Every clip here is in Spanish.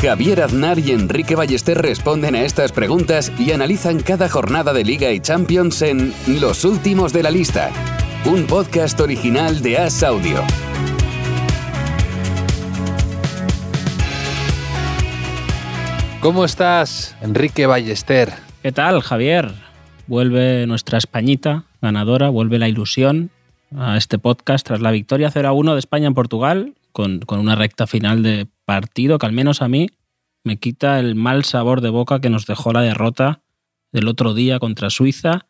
Javier Aznar y Enrique Ballester responden a estas preguntas y analizan cada jornada de Liga y Champions en Los Últimos de la Lista, un podcast original de As Audio. ¿Cómo estás, Enrique Ballester? ¿Qué tal, Javier? Vuelve nuestra Españita ganadora, vuelve la ilusión a este podcast tras la victoria 0-1 de España en Portugal, con, con, una recta final de partido que al menos a mí me quita el mal sabor de boca que nos dejó la derrota del otro día contra Suiza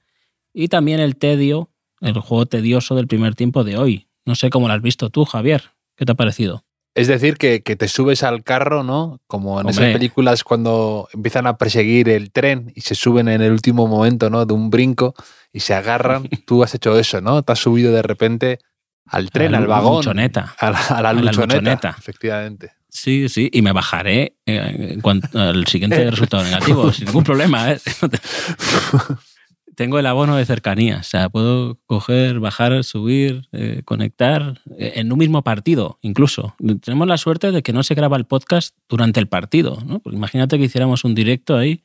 y también el tedio, el juego tedioso del primer tiempo de hoy. No sé cómo lo has visto tú, Javier. ¿Qué te ha parecido? Es decir, que, que, te subes al carro, ¿no? Como en Hombre. esas películas cuando empiezan a perseguir el tren y se suben en el último momento, ¿no? De un brinco y se agarran. Tú has hecho eso, ¿no? Te has subido de repente al tren, a la al vagón. Luchoneta. A la, a la, A la luchoneta. Efectivamente. Sí, sí, y me bajaré eh, en cuanto al siguiente resultado negativo, sin ningún problema. ¿eh? Tengo el abono de cercanía, o sea, puedo coger, bajar, subir, eh, conectar en un mismo partido, incluso. Tenemos la suerte de que no se graba el podcast durante el partido, ¿no? Porque imagínate que hiciéramos un directo ahí,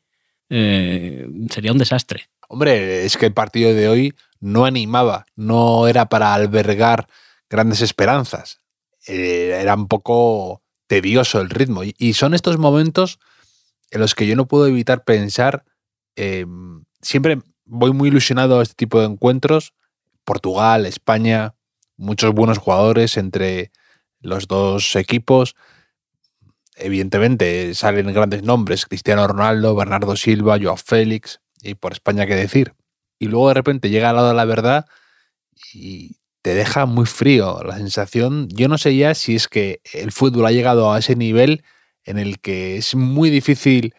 eh, sería un desastre. Hombre, es que el partido de hoy no animaba, no era para albergar grandes esperanzas. Era un poco tedioso el ritmo. Y, son estos momentos en los que yo no puedo evitar pensar, eh, siempre voy muy ilusionado a este tipo de encuentros, Portugal, España, muchos buenos jugadores entre los dos equipos. Evidentemente salen grandes nombres, Cristiano Ronaldo, Bernardo Silva, Joao Félix, y por España qué decir. Y luego de repente llega al lado de la verdad y te deja muy frío la sensación. Yo no sé ya si es que el fútbol ha llegado a ese nivel en el que es muy difícil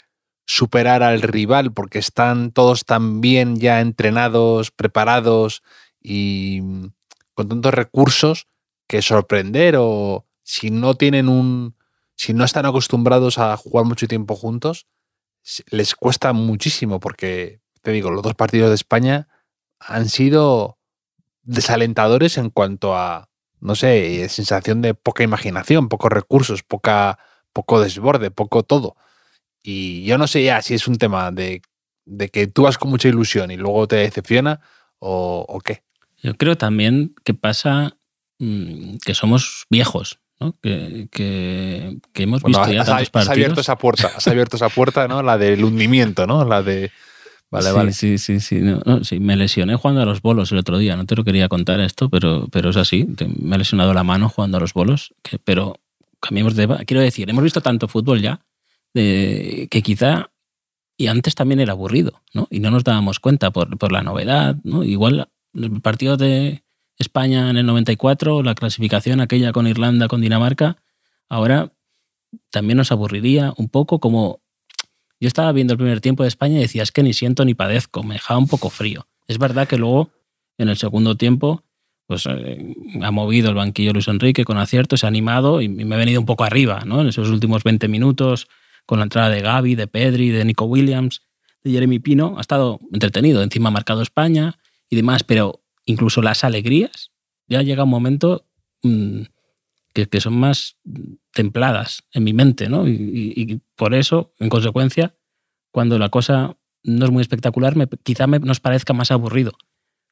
superar al rival porque están todos tan bien ya entrenados, preparados y con tantos recursos que sorprender o si no tienen un si no están acostumbrados a jugar mucho tiempo juntos les cuesta muchísimo porque te digo, los dos partidos de España han sido desalentadores en cuanto a no sé, sensación de poca imaginación, pocos recursos, poca poco desborde, poco todo. Y yo no sé ya si es un tema de, de que tú vas con mucha ilusión y luego te decepciona o, o qué. Yo creo también que pasa mmm, que somos viejos, ¿no? que, que, que, hemos bueno, visto ya has, tantos has partidos. abierto esa puerta, has abierto esa puerta, ¿no? La del hundimiento, ¿no? La de... Vale, sí, vale. Sí, sí, sí. No, no, sí. Me lesioné jugando a los bolos el otro día. No te lo quería contar esto, pero, pero es así. Me he lesionado la mano jugando a los bolos. Que, pero cambiemos de... Quiero decir, hemos visto tanto fútbol ya de, que quizá y antes también era aburrido, ¿no? Y no nos dábamos cuenta por, por la novedad, ¿no? Igual el partido de España en el 94, la clasificación aquella con Irlanda, con Dinamarca, ahora también nos aburriría un poco como yo estaba viendo el primer tiempo de España y decía, es que ni siento ni padezco, me dejaba un poco frío. Es verdad que luego, en el segundo tiempo, pues eh, ha movido el banquillo Luis Enrique con acierto, se ha animado y me he venido un poco arriba, ¿no? En esos últimos 20 minutos, con la entrada de Gaby, de Pedri, de Nico Williams, de Jeremy Pino, ha estado entretenido. Encima ha marcado España y demás, pero incluso las alegrías, ya llega un momento mmm, que, que, son más templadas en mi mente, ¿no? Y, y, y, por eso, en consecuencia, cuando la cosa no es muy espectacular, me, quizá me, nos parezca más aburrido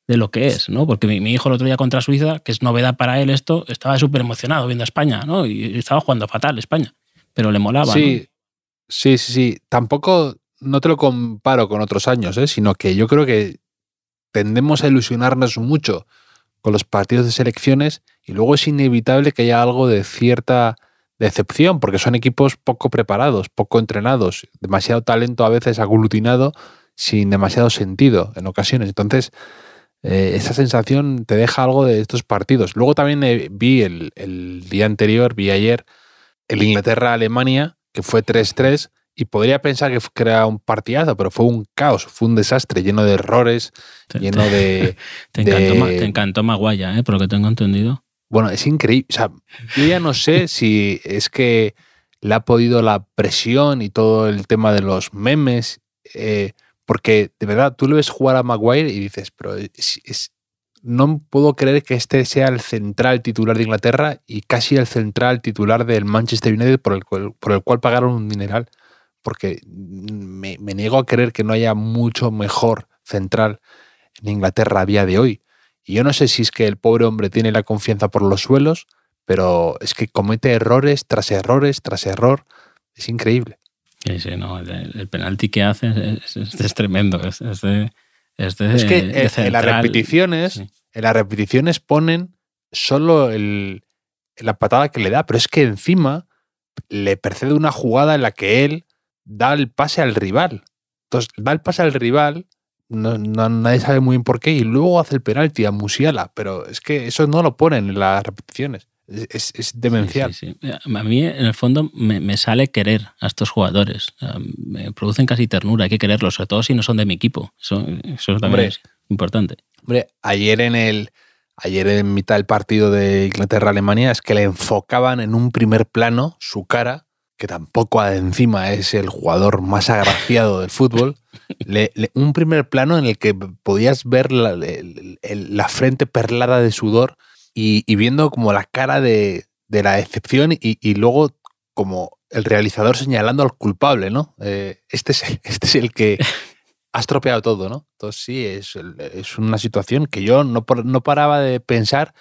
de lo que es, ¿no? Porque mi, mi, hijo el otro día contra Suiza, que es novedad para él esto, estaba súper emocionado viendo a España, ¿no? Y estaba jugando fatal España, pero le molaba. Sí, ¿no? sí, sí, sí. Tampoco no te lo comparo con otros años, ¿eh? sino que yo creo que tendemos a ilusionarnos mucho con los partidos de selecciones y luego es inevitable que haya algo de cierta decepción, porque son equipos poco preparados, poco entrenados, demasiado talento a veces aglutinado sin demasiado sentido en ocasiones. Entonces, eh, esa sensación te deja algo de estos partidos. Luego también eh, vi el, el, día anterior, vi ayer, el Inglaterra-Alemania, que fue 3-3, y podría pensar que era un partidazo, pero fue un caos, fue un desastre, lleno de errores, lleno de... Te encantó, te encantó Maguaya, ¿eh? por lo que tengo entendido. Bueno, es increíble. O sea, yo ya no sé si es que le ha podido la presión y todo el tema de los memes, eh, porque de verdad tú le ves jugar a Maguire y dices, pero es, no puedo creer que este sea el central titular de Inglaterra y casi el central titular del Manchester United por el, por el cual pagaron un dineral porque me, niego a creer que no haya mucho mejor central en Inglaterra a día de hoy. Y yo no sé si es que el pobre hombre tiene la confianza por los suelos, pero es que comete errores tras errores tras error. Es increíble. Sí, sí, no, el, penalti que hace es, tremendo. Es, es que en, las repeticiones, en las repeticiones ponen solo el, la patada que le da, pero es que encima le precede una jugada en la que él da el pase al rival. Entonces, da el pase al rival, no, nadie sabe muy bien por qué, y luego hace el penalti a Musiala, pero es que eso no lo ponen en las repeticiones. Es, demencial. a mí, en el fondo, me, sale querer a estos jugadores. Me producen casi ternura, hay que quererlos, sobre todo si no son de mi equipo. Eso, eso también es importante. Hombre, ayer en el. Ayer en mitad del partido de Inglaterra-Alemania es que le enfocaban en un primer plano su cara que tampoco encima es el jugador más agraciado del fútbol, un primer plano en el que podías ver la, frente perlada de sudor y, viendo como la cara de, la decepción y, luego como el realizador señalando al culpable, ¿no? Eh, este, es, este es el que ha estropeado todo, ¿no? Entonces sí, es, es una situación que yo no, no paraba de pensar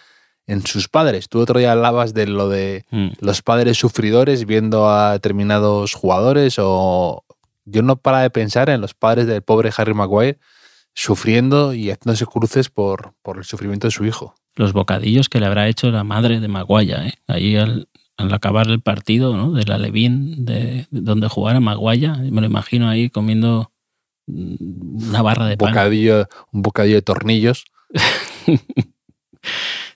en sus padres. Tú otro día hablabas de lo de mm. los padres sufridores viendo a determinados jugadores o yo no para de pensar en los padres del pobre Harry Maguire sufriendo y haciéndose cruces por, por el sufrimiento de su hijo. Los bocadillos que le habrá hecho la madre de Maguire, ¿eh? ahí al, acabar el partido ¿no? de la Levín, de, donde jugara Maguire, me lo imagino ahí comiendo una barra de bocadillo, Un bocadillo de tornillos.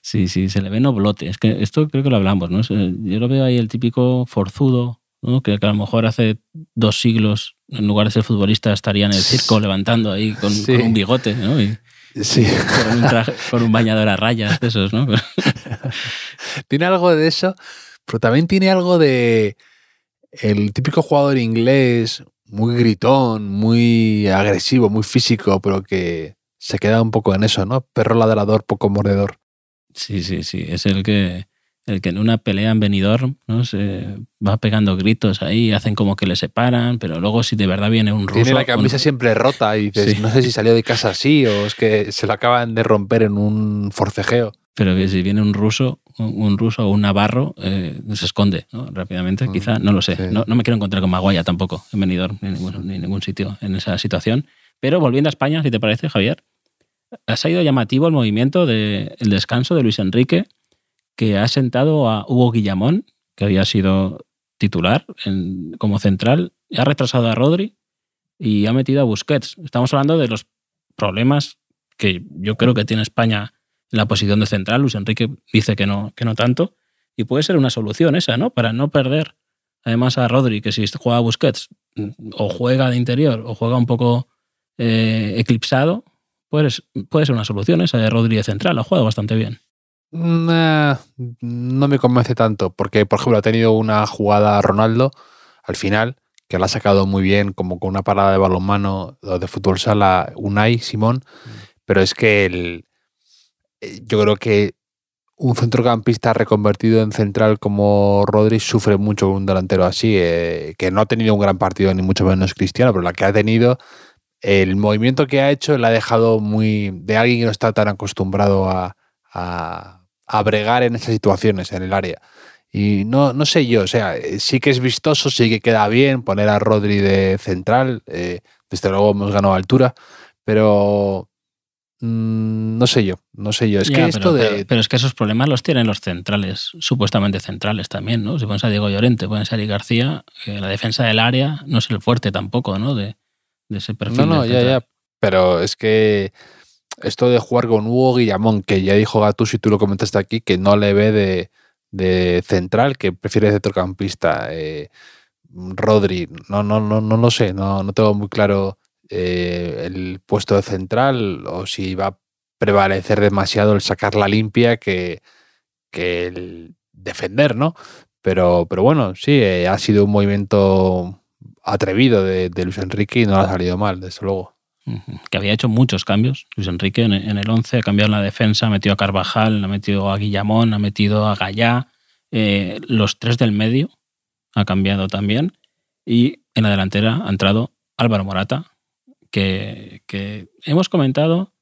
Sí, sí, se le ve noblote. Es que esto creo que lo hablamos, ¿no? Yo lo veo ahí el típico forzudo, ¿no? que, a lo mejor hace dos siglos, en lugar de ser futbolista, estaría en el circo levantando ahí con, un bigote, ¿no? sí. Con un, bañador a rayas de esos, ¿no? tiene algo de eso, pero también tiene algo de el típico jugador inglés, muy gritón, muy agresivo, muy físico, pero que se queda un poco en eso, ¿no? Perro ladrador, poco mordedor. Sí, sí, sí. Es el que, el que en una pelea en venidor ¿no? se va pegando gritos ahí, hacen como que le separan, pero luego si de verdad viene un ruso... Tiene la camisa siempre rota y dices, no sé si salió de casa así o es que se lo acaban de romper en un forcejeo. Pero que si viene un ruso, un ruso o un navarro, eh, se esconde rápidamente, mm, quizá, no lo sé. No, me quiero encontrar con Maguaya tampoco, en venidor, ni en ningún sitio en esa situación. Pero volviendo a España, si te parece, Javier, ha sido llamativo el movimiento del descanso de Luis Enrique, que ha sentado a Hugo Guillamón, que había sido titular como central, ha retrasado a Rodri y ha metido a Busquets. Estamos hablando de los problemas que yo creo que tiene España en la posición de central. Luis Enrique dice que no, que no tanto. Y puede ser una solución esa, ¿no? Para no perder además a Rodri, que si juega a Busquets o juega de interior o juega un poco eh, eclipsado, puede, puede ser una solución esa de Rodríguez Central, ha jugado bastante bien. no me convence tanto, porque por ejemplo ha tenido una jugada Ronaldo al final, que la ha sacado muy bien, como con una parada de balonmano de fútbol sala, Unai, Simón, mm. pero es que el, eh, yo creo que un centrocampista reconvertido en central como Rodri sufre mucho un delantero así, eh, que no ha tenido un gran partido, ni mucho menos Cristiano, pero la que ha tenido el movimiento que ha hecho le ha dejado muy de alguien que no está tan acostumbrado a, a, bregar en esas situaciones en el área. Y no, no sé yo, o sea, sí que es vistoso, sí que queda bien poner a Rodri de central, eh, desde luego hemos ganado altura, pero mm, no sé yo, no sé yo. Es que esto de... pero, es que esos problemas los tienen los centrales, supuestamente centrales también, ¿no? Si pones a Diego Llorente, pones a Ari García, eh, la defensa del área no es el fuerte tampoco, ¿no? De, de ese perfil. No, no, ya, ya. Pero es que esto de jugar con Hugo Guillamón, que ya dijo Gattuso y tú lo comentaste aquí, que no le ve de, central, que prefiere centrocampista. Eh, Rodri, no, no, no, no lo sé, no, no tengo muy claro eh, el puesto de central o si va a prevalecer demasiado el sacar la limpia que, que el defender, ¿no? Pero, pero bueno, sí, eh, ha sido un movimiento atrevido de, Luis Enrique y no ha salido mal, desde luego. Que había hecho muchos cambios. Luis Enrique en, el 11 ha cambiado la defensa, ha metido a Carvajal, ha metido a Guillamón, ha metido a Gallá. Eh, los tres del medio ha cambiado también. Y en la delantera ha entrado Álvaro Morata, que, que, hemos comentado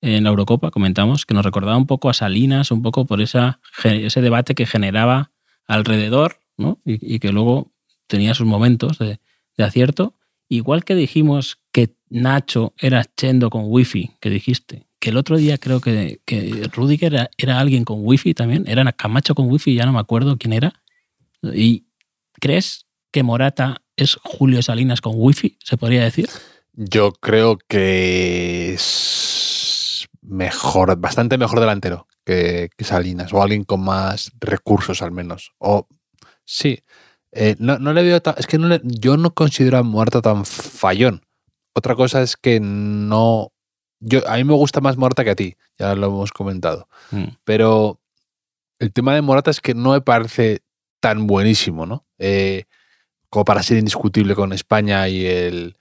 en la Eurocopa, comentamos que nos recordaba un poco a Salinas, un poco por esa, ese debate que generaba alrededor ¿no? y, y, que luego tenía sus momentos de, de acierto. Igual que dijimos que Nacho era Chendo con wifi, que dijiste, que el otro día creo que, que Rudiger era, era, alguien con wifi también, era Camacho con wifi, ya no me acuerdo quién era. ¿Y crees que Morata es Julio Salinas con wifi, se podría decir? Yo creo que es mejor, bastante mejor delantero que, que Salinas, o alguien con más recursos al menos. O sí, eh, no, no, le veo tan, es que no le, yo no considero a Muerta tan fallón. Otra cosa es que no. Yo, a mí me gusta más Morata que a ti, ya lo hemos comentado. Mm. Pero el tema de Morata es que no me parece tan buenísimo, ¿no? Eh, como para ser indiscutible con España y el.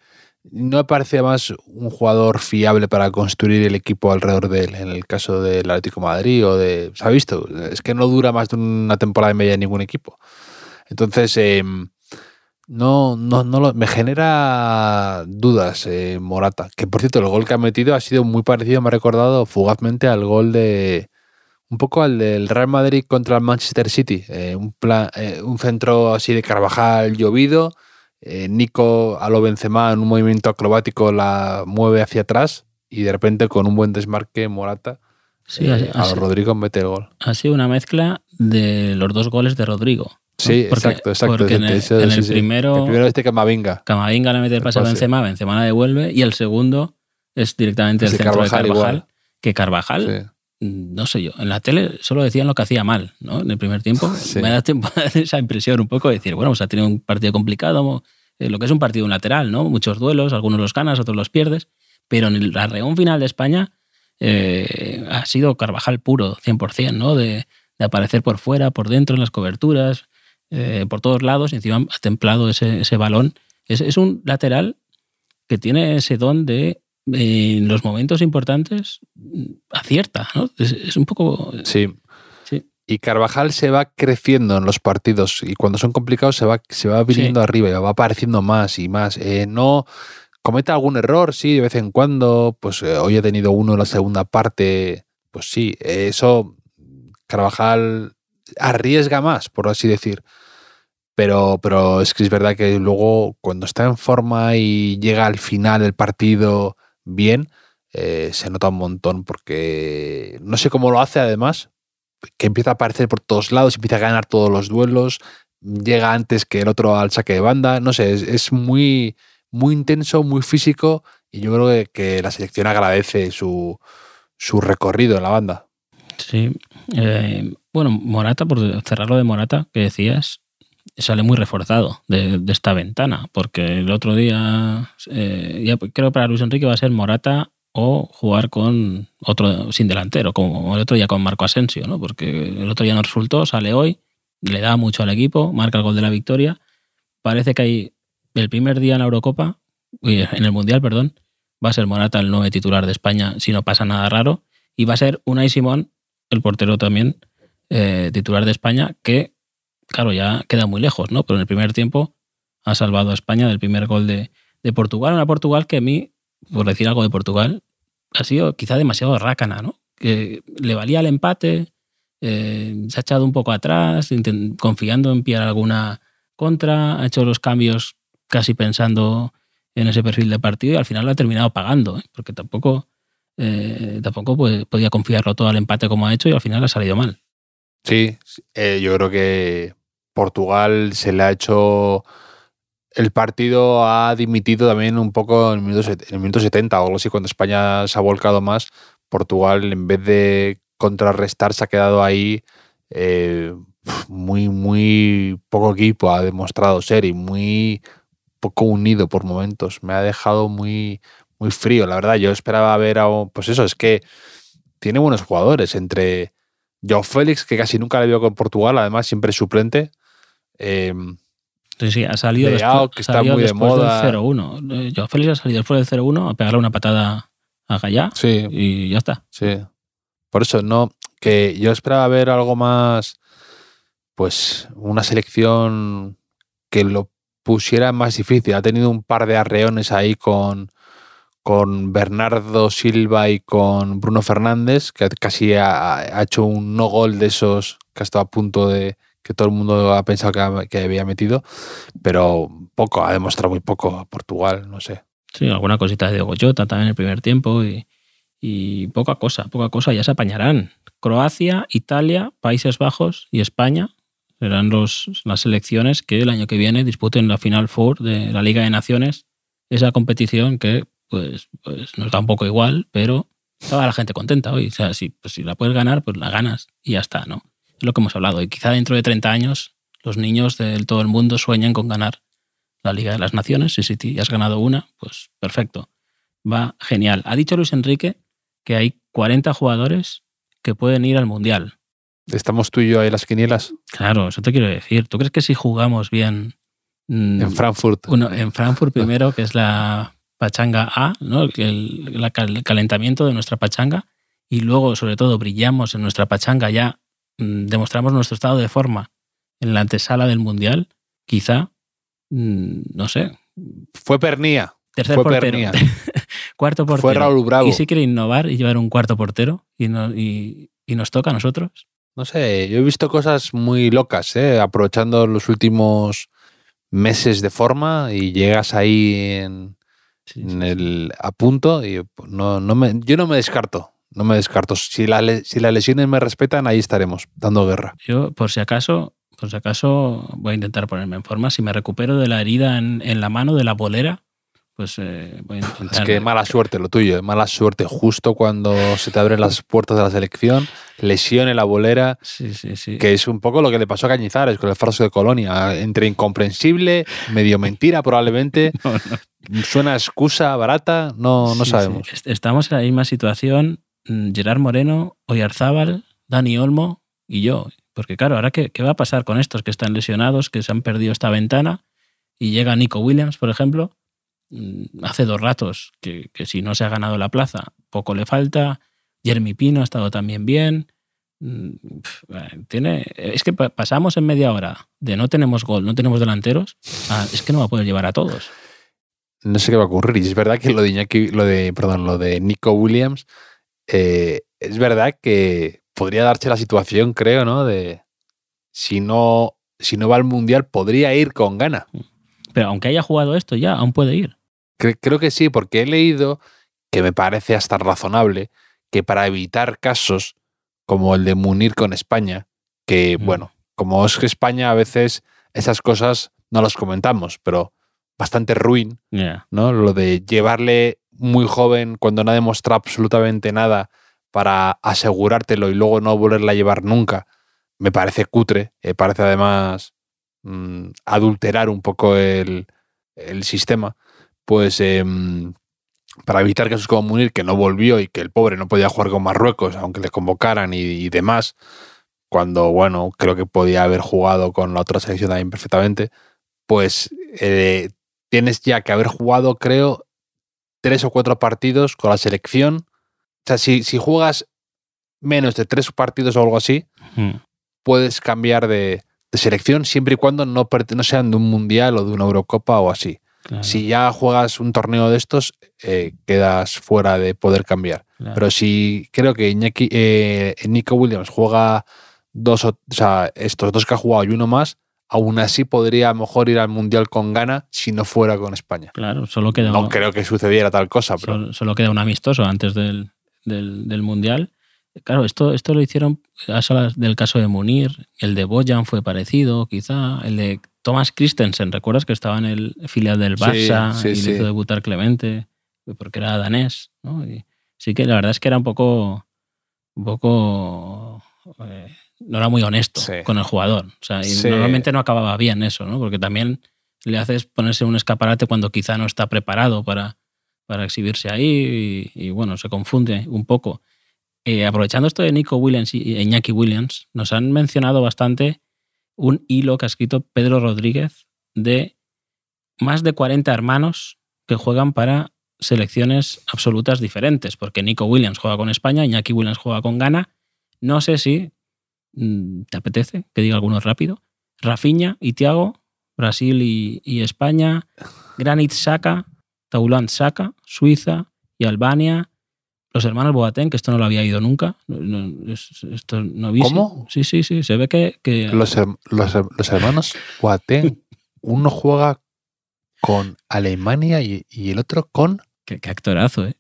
No me parece más un jugador fiable para construir el equipo alrededor de él, en el caso del Atlético de Madrid o de. ¿Se ha visto? Es que no dura más de una temporada y media en ningún equipo. Entonces, eh, no, no, no lo, me genera dudas eh, Morata. Que por cierto, el gol que ha metido ha sido muy parecido, me ha recordado fugazmente al gol de. Un poco al del Real Madrid contra el Manchester City. Eh, un, plan, eh, un centro así de Carvajal llovido. Nico a lo Benzema en un movimiento acrobático la mueve hacia atrás y de repente con un buen desmarque Morata sí, a Rodrigo mete el gol. Ha sido una mezcla de los dos goles de Rodrigo. Sí, porque, exacto, exacto. Porque en el, en el sí. primero, El primero este Camavinga. Camavinga le mete el pase a. Benzema, Benzema la devuelve, y el segundo es directamente el Ese centro Carvajal de Carvajal. igual. Que Carvajal, Sí. no sé yo, en la tele solo decían lo que hacía mal, ¿no? En el primer tiempo. Sí. Me da tiempo esa impresión un poco de decir, bueno, pues ha tenido un partido complicado, eh, lo que es un partido lateral, ¿no? Muchos duelos, algunos los ganas, otros los pierdes, pero en el arreón final de España eh, ha sido Carvajal puro, 100%, ¿no? De, de aparecer por fuera, por dentro, en las coberturas, eh, por todos lados, y encima ha templado ese, ese balón. Es, es, un lateral que tiene ese don de, eh, en los momentos importantes, acierta, ¿no? Es, es un poco... Sí. Sí. Y Carvajal se va creciendo en los partidos y cuando son complicados se va, se va viniendo Sí. arriba y va apareciendo más y más. Eh, no comete algún error, sí, de vez en cuando. Pues eh, hoy he tenido uno en la segunda parte. Pues sí, eso Carvajal arriesga más, por así decir. Pero, pero es que es verdad que luego cuando está en forma y llega al final del partido bien, eh, se nota un montón porque no sé cómo lo hace además, que empieza a aparecer por todos lados, empieza a ganar todos los duelos, llega antes que el otro al saque de banda, no sé, es, muy, muy intenso, muy físico y yo creo que, la selección agradece su, su, recorrido en la banda. Sí, eh, bueno, Morata, por cerrarlo de Morata, que decías, sale muy reforzado de, esta ventana, porque el otro día, eh, ya creo que para Luis Enrique va a ser Morata o jugar con otro sin delantero, como el otro día con Marco Asensio, ¿no? porque el otro día no resultó, sale hoy, le da mucho al equipo, marca el gol de la victoria. Parece que hay el primer día en la Eurocopa, en el Mundial, perdón, va a ser Morata el nueve titular de España si no pasa nada raro, y va a ser Unai Simón, el portero también, eh, titular de España, que, claro, ya queda muy lejos, ¿no? Pero en el primer tiempo ha salvado a España del primer gol de, de Portugal, una Portugal que a mí por decir algo de Portugal, ha sido quizá demasiado rácana, ¿no? Que le valía el empate, eh, se ha echado un poco atrás, confiando en pillar alguna contra, ha hecho los cambios casi pensando en ese perfil de partido y al final lo ha terminado pagando, ¿eh? porque tampoco, eh, tampoco podía confiarlo todo al empate como ha hecho y al final ha salido mal. Sí, yo creo que Portugal se le ha hecho el partido ha dimitido también un poco en el minuto, en el minuto 70 o algo así, cuando España se ha volcado más. Portugal, en vez de contrarrestar, se ha quedado ahí eh, muy, muy poco equipo ha demostrado ser y muy poco unido por momentos. Me ha dejado muy, muy frío, la verdad. Yo esperaba ver a, pues eso, es que tiene buenos jugadores entre Joe Félix, que casi nunca le veo con Portugal, además siempre es suplente. Eh, Sí, sí, ha salido Leao, después, que ha está salido muy de después moda. del 0-1. Eh, Joao Félix ha salido después del 0-1 a pegarle una patada a Gallá sí, y ya está. Sí. Por eso, no, que yo esperaba ver algo más, pues una selección que lo pusiera más difícil. Ha tenido un par de arreones ahí con, con Bernardo Silva y con Bruno Fernández, que casi ha, ha hecho un no gol de esos que ha estado a punto de que todo el mundo ha pensado que, ha- que había metido, pero poco, ha demostrado muy poco a Portugal, no sé. Sí, alguna cosita de Goyota también en el primer tiempo y, y poca cosa, poca cosa, ya se apañarán. Croacia, Italia, Países Bajos y España serán los, las selecciones que el año que viene disputen la Final Four de la Liga de Naciones, esa competición que pues, pues nos da un poco igual, pero estaba la gente contenta hoy. O sea, si, pues, si la puedes ganar, pues la ganas y ya está, ¿no? Lo que hemos hablado. Y quizá dentro de 30 años los niños de todo el mundo sueñan con ganar la Liga de las Naciones. Y si has ganado una, pues perfecto. Va genial. Ha dicho Luis Enrique que hay 40 jugadores que pueden ir al Mundial. Estamos tú y yo ahí las quinielas Claro, eso te quiero decir. ¿Tú crees que si jugamos bien mm, en Frankfurt. uno, en Frankfurt primero, que es la pachanga A, ¿no? el, calentamiento de nuestra pachanga, y luego, sobre todo, brillamos en nuestra pachanga, ya demostramos nuestro estado de forma en la antesala del Mundial, quizá, mm, no sé, Fue Pernía. tercer Fue portero, Pernía. cuarto portero. Fue Raúl Bravo. Y si quiere innovar y llevar un cuarto portero y, no- y- y nos toca a nosotros. No sé, yo he visto cosas muy locas, ¿eh? aprovechando los últimos meses de forma y llegas ahí en, Sí, en sí, sí. el a punto y pues, no, no me, yo no me descarto, no me descarto. Si, la si las lesiones me respetan, ahí estaremos, dando guerra. Yo, por si acaso, por si acaso, voy a intentar ponerme en forma. Si me recupero de la herida en, en la mano de la bolera, pues eh, voy a Es intentar. que mala suerte lo tuyo, ¿eh? mala suerte justo cuando se te abren las puertas de la selección, lesión en la bolera, Sí, sí, sí. que es un poco lo que le pasó a Cañizares con el falso de Colonia, entre incomprensible, medio mentira probablemente, No, no. suena excusa barata, no, no sabemos. Estamos en la misma situación. Mm, Gerard Moreno, Oyarzábal, Dani Olmo y yo. Porque claro, ahora qué, qué va a pasar con estos que están lesionados, que se han perdido esta ventana y llega Nico Williams, por ejemplo, mm, hace dos ratos que, que si no se ha ganado la plaza, poco le falta. Jeremy Pino ha estado también bien. Mm, eh, Tiene, es que pa- pasamos en media hora de no tenemos gol, no tenemos delanteros, a, es que no va a poder llevar a todos. no sé qué va a ocurrir. Y es verdad que lo de Iñaki- lo de, perdón, lo de Nico Williams, eh, es verdad que podría darse la situación, creo, ¿no? De si no, si no va al mundial, podría ir con gana. Pero aunque haya jugado esto ya, aún puede ir. Cre- creo que sí, porque he leído que me parece hasta razonable que para evitar casos como el de Munir con España, que Mm. bueno, como es que España a veces esas cosas no las comentamos, pero bastante ruin. ¿no? Lo de llevarle muy joven cuando no ha demostrado absolutamente nada para asegurártelo y luego no volverla a llevar nunca, me parece cutre, me parece además mm, adulterar un poco el, el sistema, pues em, para evitar casos como Munir, que no volvió y que el pobre no podía jugar con Marruecos, aunque le convocaran y, y demás, cuando, bueno, creo que podía haber jugado con la otra selección también perfectamente, pues eh, tienes ya que haber jugado, creo, tres o cuatro partidos con la selección. O sea, si, si juegas menos de tres partidos o algo así, Mm. puedes cambiar de, de selección siempre y cuando no, no sean de un mundial o de una Eurocopa o así. Claro, Si ya juegas un torneo de estos, eh, quedas fuera de poder cambiar. claro. Pero si creo que Iñaki- eh, Nico Williams juega dos, o, o sea, estos dos que ha jugado y uno más, aún así podría a lo mejor ir al mundial con gana si no fuera con España. Claro, solo queda, No un, creo que sucediera tal cosa, pero solo, solo queda un amistoso antes del, del, del Mundial. Claro, esto, esto lo hicieron del caso de Munir, el de Bojan fue parecido, quizá, el de Thomas Christensen, ¿recuerdas que estaba en el filial del Sí, Barça sí, y sí. le hizo debutar Clemente? Porque era danés, ¿no? Y sí que la verdad es que era un poco, un poco, eh, no era muy honesto Sí. con el jugador. O sea, y Sí. normalmente no acababa bien eso, ¿no? Porque también le haces ponerse un escaparate cuando quizá no está preparado para, para exhibirse ahí y, y, bueno, se confunde un poco. Eh, aprovechando esto de Nico Williams y Iñaki Williams, nos han mencionado bastante un hilo que ha escrito Pedro Rodríguez de más de 40 hermanos que juegan para selecciones absolutas diferentes, porque Nico Williams juega con España, Iñaki Williams juega con Ghana. No sé si te apetece que diga alguno rápido. Rafinha y Thiago, Brasil y, y España. Granit Xhaka, Taulant Xhaka, Suiza y Albania. Los hermanos Boateng, que esto no lo había ido nunca. No- no, es- esto no vi- ¿Cómo? Sí, sí, sí. Se ve que. que- Los, her- los, her- los hermanos Boateng, uno juega con Alemania y, y el otro con... Qué, qué actorazo, ¿eh?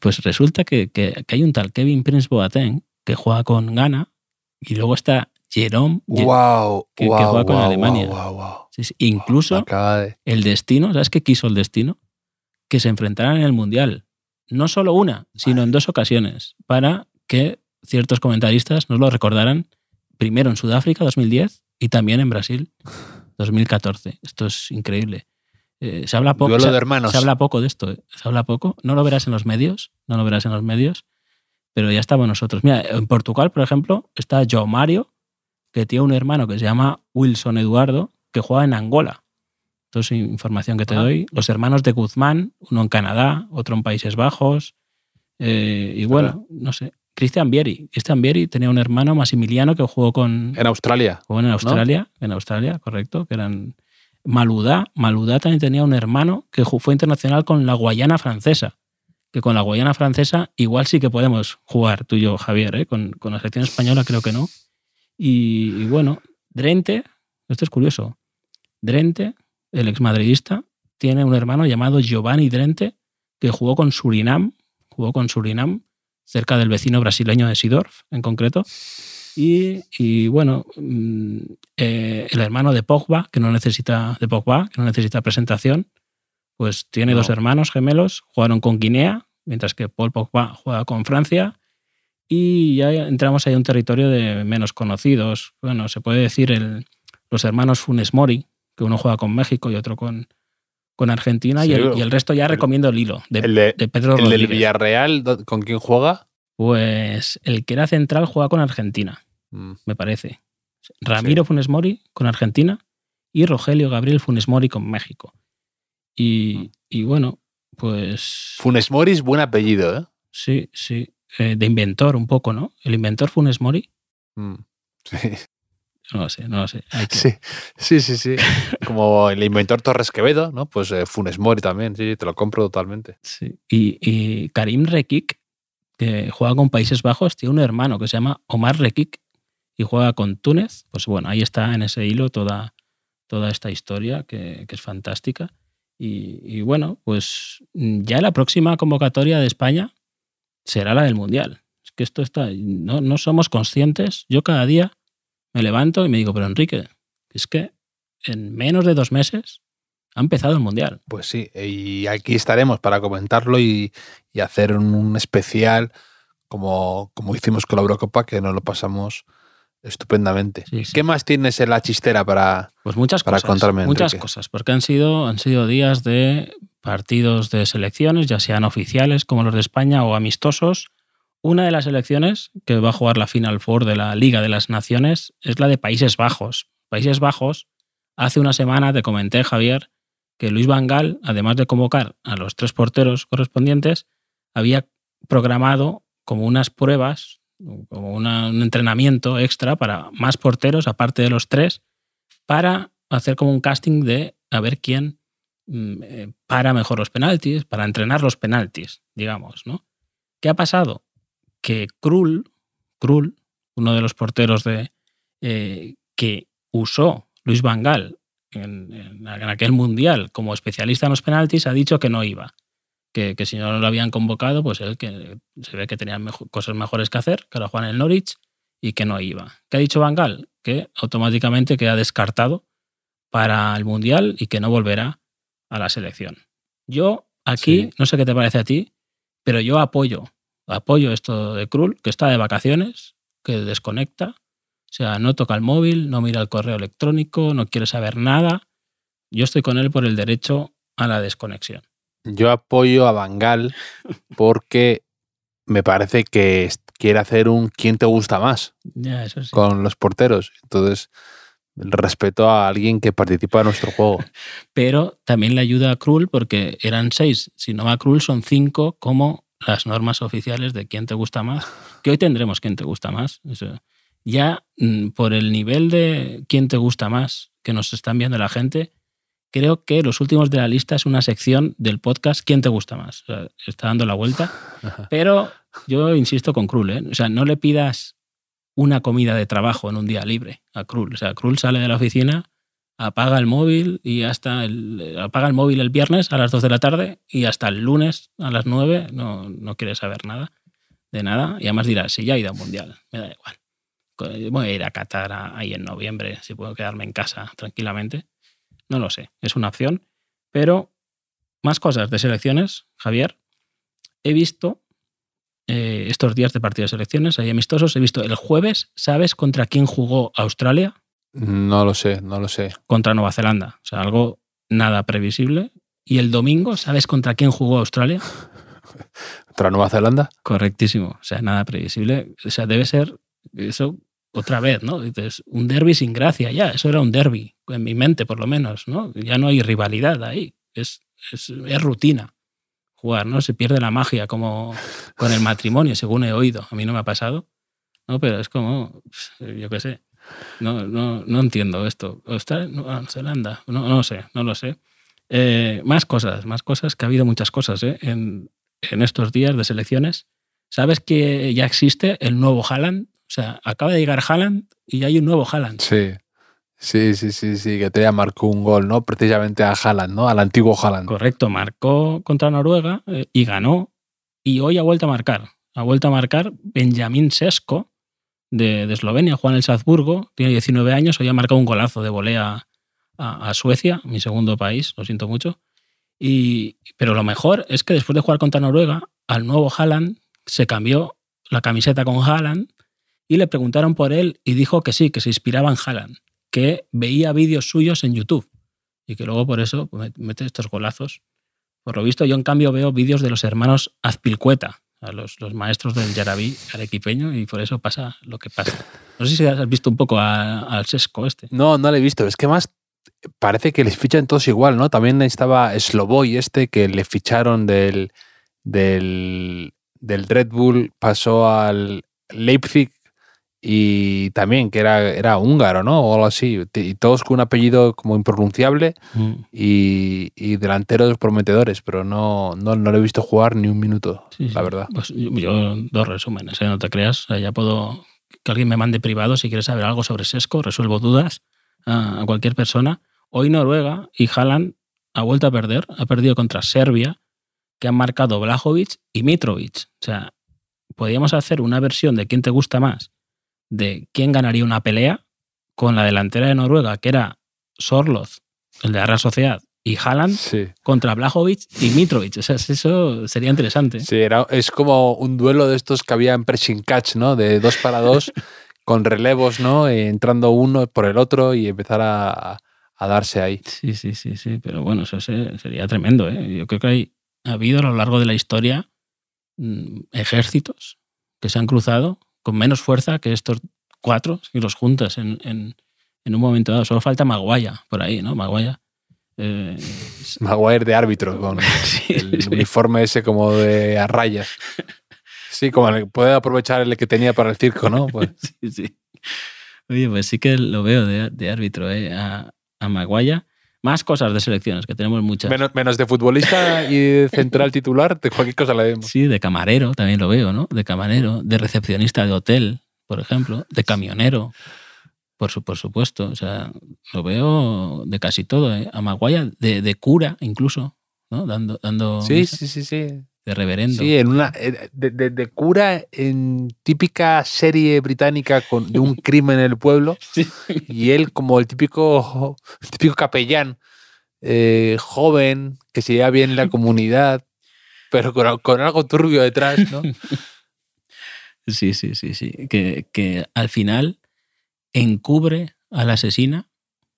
Pues resulta que, que- que hay un tal Kevin Prince Boateng que juega con Ghana y luego está Jerome. Je- ¡Wow! que- juega con wow, Alemania. Sí, sí. Incluso de- el destino, ¿sabes qué quiso el destino? Que se enfrentaran en el Mundial. No solo una, sino en dos ocasiones, para que ciertos comentaristas nos lo recordaran primero en Sudáfrica 2010 y también en Brasil 2014. Esto es increíble. Eh, se habla poco. Se habla poco de esto, ¿eh? se habla poco. No lo verás en los medios, no lo verás en los medios, pero ya estamos nosotros. Mira, en Portugal, por ejemplo, está João Mario, que tiene un hermano que se llama Wilson Eduardo, que juega en Angola. Esto es información que te Ah. doy. Los hermanos de Guzmán, uno en Canadá, otro en Países Bajos. eh, y bueno, no sé. Cristian Vieri. Cristian Vieri tenía un hermano, Massimiliano, que jugó con, En Australia. Jugó en Australia, en Australia, correcto, que eran Maludá. Maludá también tenía un hermano que fue internacional con la Guayana francesa. Que con la Guayana francesa igual sí que podemos jugar tú y yo, Javier, ¿eh? con, con la selección española creo que no. Y, bueno, Drente, esto es curioso, Drente, el exmadridista, tiene un hermano llamado Giovanni Drente que jugó con Surinam, jugó con Surinam, cerca del vecino brasileño de Sidorf en concreto. Y, y, bueno, mm, eh, el hermano de Pogba, que no necesita de Pogba, que no necesita presentación, pues tiene No. dos hermanos gemelos, jugaron con Guinea, mientras que Paul Pogba juega con Francia. Y ya entramos ahí a un territorio de menos conocidos. Bueno, se puede decir el, los hermanos Funes Mori, que uno juega con México y otro con, con Argentina, y, el, y el resto ya recomiendo el hilo de, El, de- de Pedro el del. Villarreal, ¿dó- ¿con quién juega? Pues el que era central juega con Argentina Mm, me parece. Ramiro Funes Mori con Argentina y Rogelio Gabriel Funes Mori con México. Y, y bueno, pues Funes Mori es buen apellido, ¿eh? sí, sí, eh, de inventor un poco, ¿no? El inventor Funes Mori, Mm, Sí, no lo sé, no lo sé. Que- sí, sí, sí, sí. Como el inventor Torres Quevedo, ¿no? Pues eh, Funes Mori también, sí, te lo compro totalmente. sí. Y, y Karim Rekik, que juega con Países Bajos, tiene un hermano que se llama Omar Rekik y juega con Túnez. Pues bueno, ahí está en ese hilo toda, toda esta historia que, que es fantástica. Y, y bueno, pues mm, ya la próxima convocatoria de España será la del Mundial. Es que esto está, no, no somos conscientes. Yo cada día me levanto y me digo, pero Enrique, es que en menos de dos meses ha empezado el Mundial. Pues sí, y aquí estaremos para comentarlo y, y hacer un, especial como, como hicimos con la Eurocopa, que nos lo pasamos estupendamente. Sí, sí. ¿Qué más tienes en la chistera para...? Pues muchas Para cosas. contarme, muchas cosas, porque han sido, han sido días de partidos de selecciones, ya sean oficiales como los de España o amistosos. Una de las selecciones que va a jugar la Final Four de la Liga de las Naciones es la de Países Bajos. Países Bajos, hace una semana te comenté, Javier, que Luis Van Gaal, además de convocar a los tres porteros correspondientes, había programado como unas pruebas, como una- un entrenamiento extra para más porteros, aparte de los tres, para hacer como un casting de a ver quién mm, eh, para mejor los penaltis, para entrenar los penaltis, digamos, ¿no? ¿Qué ha pasado? Que Krul, Krul, uno de los porteros de, eh, que usó Luis Van Gaal en, en- en aquel mundial como especialista en los penaltis, ha dicho que no iba. Que, que si no lo habían convocado, pues él que se ve que tenía cosas mejores que hacer, que ahora juega en el Norwich, y que no iba. ¿Qué ha dicho Van Gaal? Que automáticamente queda descartado para el Mundial y que no volverá a la selección. Yo aquí, Sí. no sé qué te parece a ti, pero yo apoyo, apoyo esto de Krul, que está de vacaciones, que desconecta, O sea, no toca el móvil, no mira el correo electrónico, no quiere saber nada. Yo estoy con él por el derecho a la desconexión. Yo apoyo a Bangal porque me parece que quiere hacer un quién te gusta más Ya, eso sí. con los porteros. Entonces, respeto a alguien que participa en nuestro juego. Pero también le ayuda a Krull porque eran seis. Si no va Krull, son cinco como las normas oficiales de quién te gusta más. Que hoy tendremos quién te gusta más. Ya mm, por el nivel de quién te gusta más que nos están viendo la gente, creo que los últimos de la lista es una sección del podcast quién te gusta más. O sea, está dando la vuelta. Pero yo insisto con Krull, ¿eh? O sea, no le pidas una comida de trabajo en un día libre a Krull. O sea, Krull sale de la oficina, apaga el móvil y hasta el, apaga el móvil el viernes a las 2 de la tarde y hasta el lunes a las 9 no, no quiere saber nada de nada. Y además dirá, si ya he ido a un mundial, me da igual. Voy a ir a Qatar ahí en noviembre, si puedo quedarme en casa tranquilamente. No lo sé, es una opción. Pero más cosas de selecciones, Javier. He visto eh, estos días de partidos de selecciones, hay amistosos, he visto el jueves, ¿sabes contra quién jugó Australia? No lo sé, no lo sé. Contra Nueva Zelanda. O sea, algo nada previsible. Y el domingo, ¿sabes contra quién jugó Australia? ¿Contra Nueva Zelanda? Correctísimo. O sea, nada previsible. O sea, debe ser eso otra vez, ¿no? Dices, un derby sin gracia, ya. Eso era un derby, en mi mente por lo menos, ¿no? Ya no hay rivalidad ahí. Es, es, es rutina jugar, ¿no? Se pierde la magia como con el matrimonio, según he oído. A mí no me ha pasado, ¿no? Pero es como, yo qué sé. No, no, no entiendo esto. ¿Australia? Nueva Zelanda. No, no sé, no lo sé. Eh, más cosas, más cosas, que ha habido muchas cosas ¿eh? en, en estos días de selecciones. ¿Sabes que ya existe el nuevo Haaland? O sea, acaba de llegar Haaland y hay un nuevo Haaland. Sí. Sí, sí, sí, sí, que te marcó un gol, ¿no? Precisamente a Haaland, ¿no? Al antiguo Haaland. Correcto, marcó contra Noruega eh, y ganó. Y hoy ha vuelto a marcar. Ha vuelto a marcar Benjamín Sesko de, de Eslovenia, Juan el Salzburgo, tiene 19 años, hoy ha marcado un golazo de volea a, a, Suecia, mi segundo país, lo siento mucho. Y, pero lo mejor es que después de jugar contra Noruega, al nuevo Haaland se cambió la camiseta con Haaland y le preguntaron por él y dijo que sí, que se inspiraba en Haaland, que veía vídeos suyos en YouTube y que luego por eso mete estos golazos. Por lo visto, yo en cambio veo vídeos de los hermanos Azpilcueta, a los, maestros del Yarabí arequipeño, y por eso pasa lo que pasa. No sé si has visto un poco al Sesco este. No, no lo he visto. Es que más parece que les fichan todos igual, ¿no? También estaba Sloboy este que le ficharon del, del, del Red Bull, pasó al Leipzig y también que era, era húngaro, ¿no? O algo así. Y todos con un apellido como impronunciable mm. y, y, delanteros prometedores, pero no, no, no lo he visto jugar ni un minuto, sí, la verdad. Pues yo, yo, dos resúmenes, ¿eh? no te creas. Ya puedo que alguien me mande privado si quiere saber algo sobre Sesco, resuelvo dudas a, a cualquier persona. Hoy Noruega y Haaland ha vuelto a perder, ha perdido contra Serbia, que han marcado Blajovic y Mitrovic. O sea, podríamos hacer una versión de quién te gusta más de quién ganaría una pelea con la delantera de Noruega, que era Sorloth, el de la Real Sociedad, y Haaland sí. contra Blajovic y Mitrovic. O sea, eso sería interesante. Sí, era, es como un duelo de estos que había en pressing catch, ¿no? De dos para dos, con relevos, ¿no? Entrando uno por el otro y empezar a, a, darse ahí. Sí, sí, sí, sí. Pero bueno, eso sería tremendo, ¿eh? Yo creo que hay, ha habido a lo largo de la historia mmm, ejércitos que se han cruzado con menos fuerza que estos cuatro, si los juntas en, en, en un momento dado. Solo falta Maguaya por ahí, ¿no? Maguaya. Eh, Maguire de árbitro, con sí, el sí. uniforme ese como de a rayas. Sí, como el, puede aprovechar el que tenía para el circo, ¿no? Pues. Sí, sí. Oye, pues sí que lo veo de, de árbitro, ¿eh? A, a Maguaya. Más cosas de selecciones, que tenemos muchas. Menos, menos, de futbolista y de central titular, de cualquier cosa le vemos. Sí, de camarero también lo veo, ¿no? De camarero, de recepcionista de hotel, por ejemplo, de camionero, por, su, por supuesto. O sea, lo veo de casi todo, ¿eh? A Maguaya, de, de cura incluso, ¿no? Dando. dando sí, sí, sí, sí. De reverendo. Sí, en una, de, de, de, cura en típica serie británica con, de un crimen en el pueblo. Sí. Y él como el típico, el típico capellán eh, joven que se lleva bien en la comunidad, pero con, con, algo turbio detrás, ¿no? Sí, sí, sí, sí. Que, que al final encubre a la asesina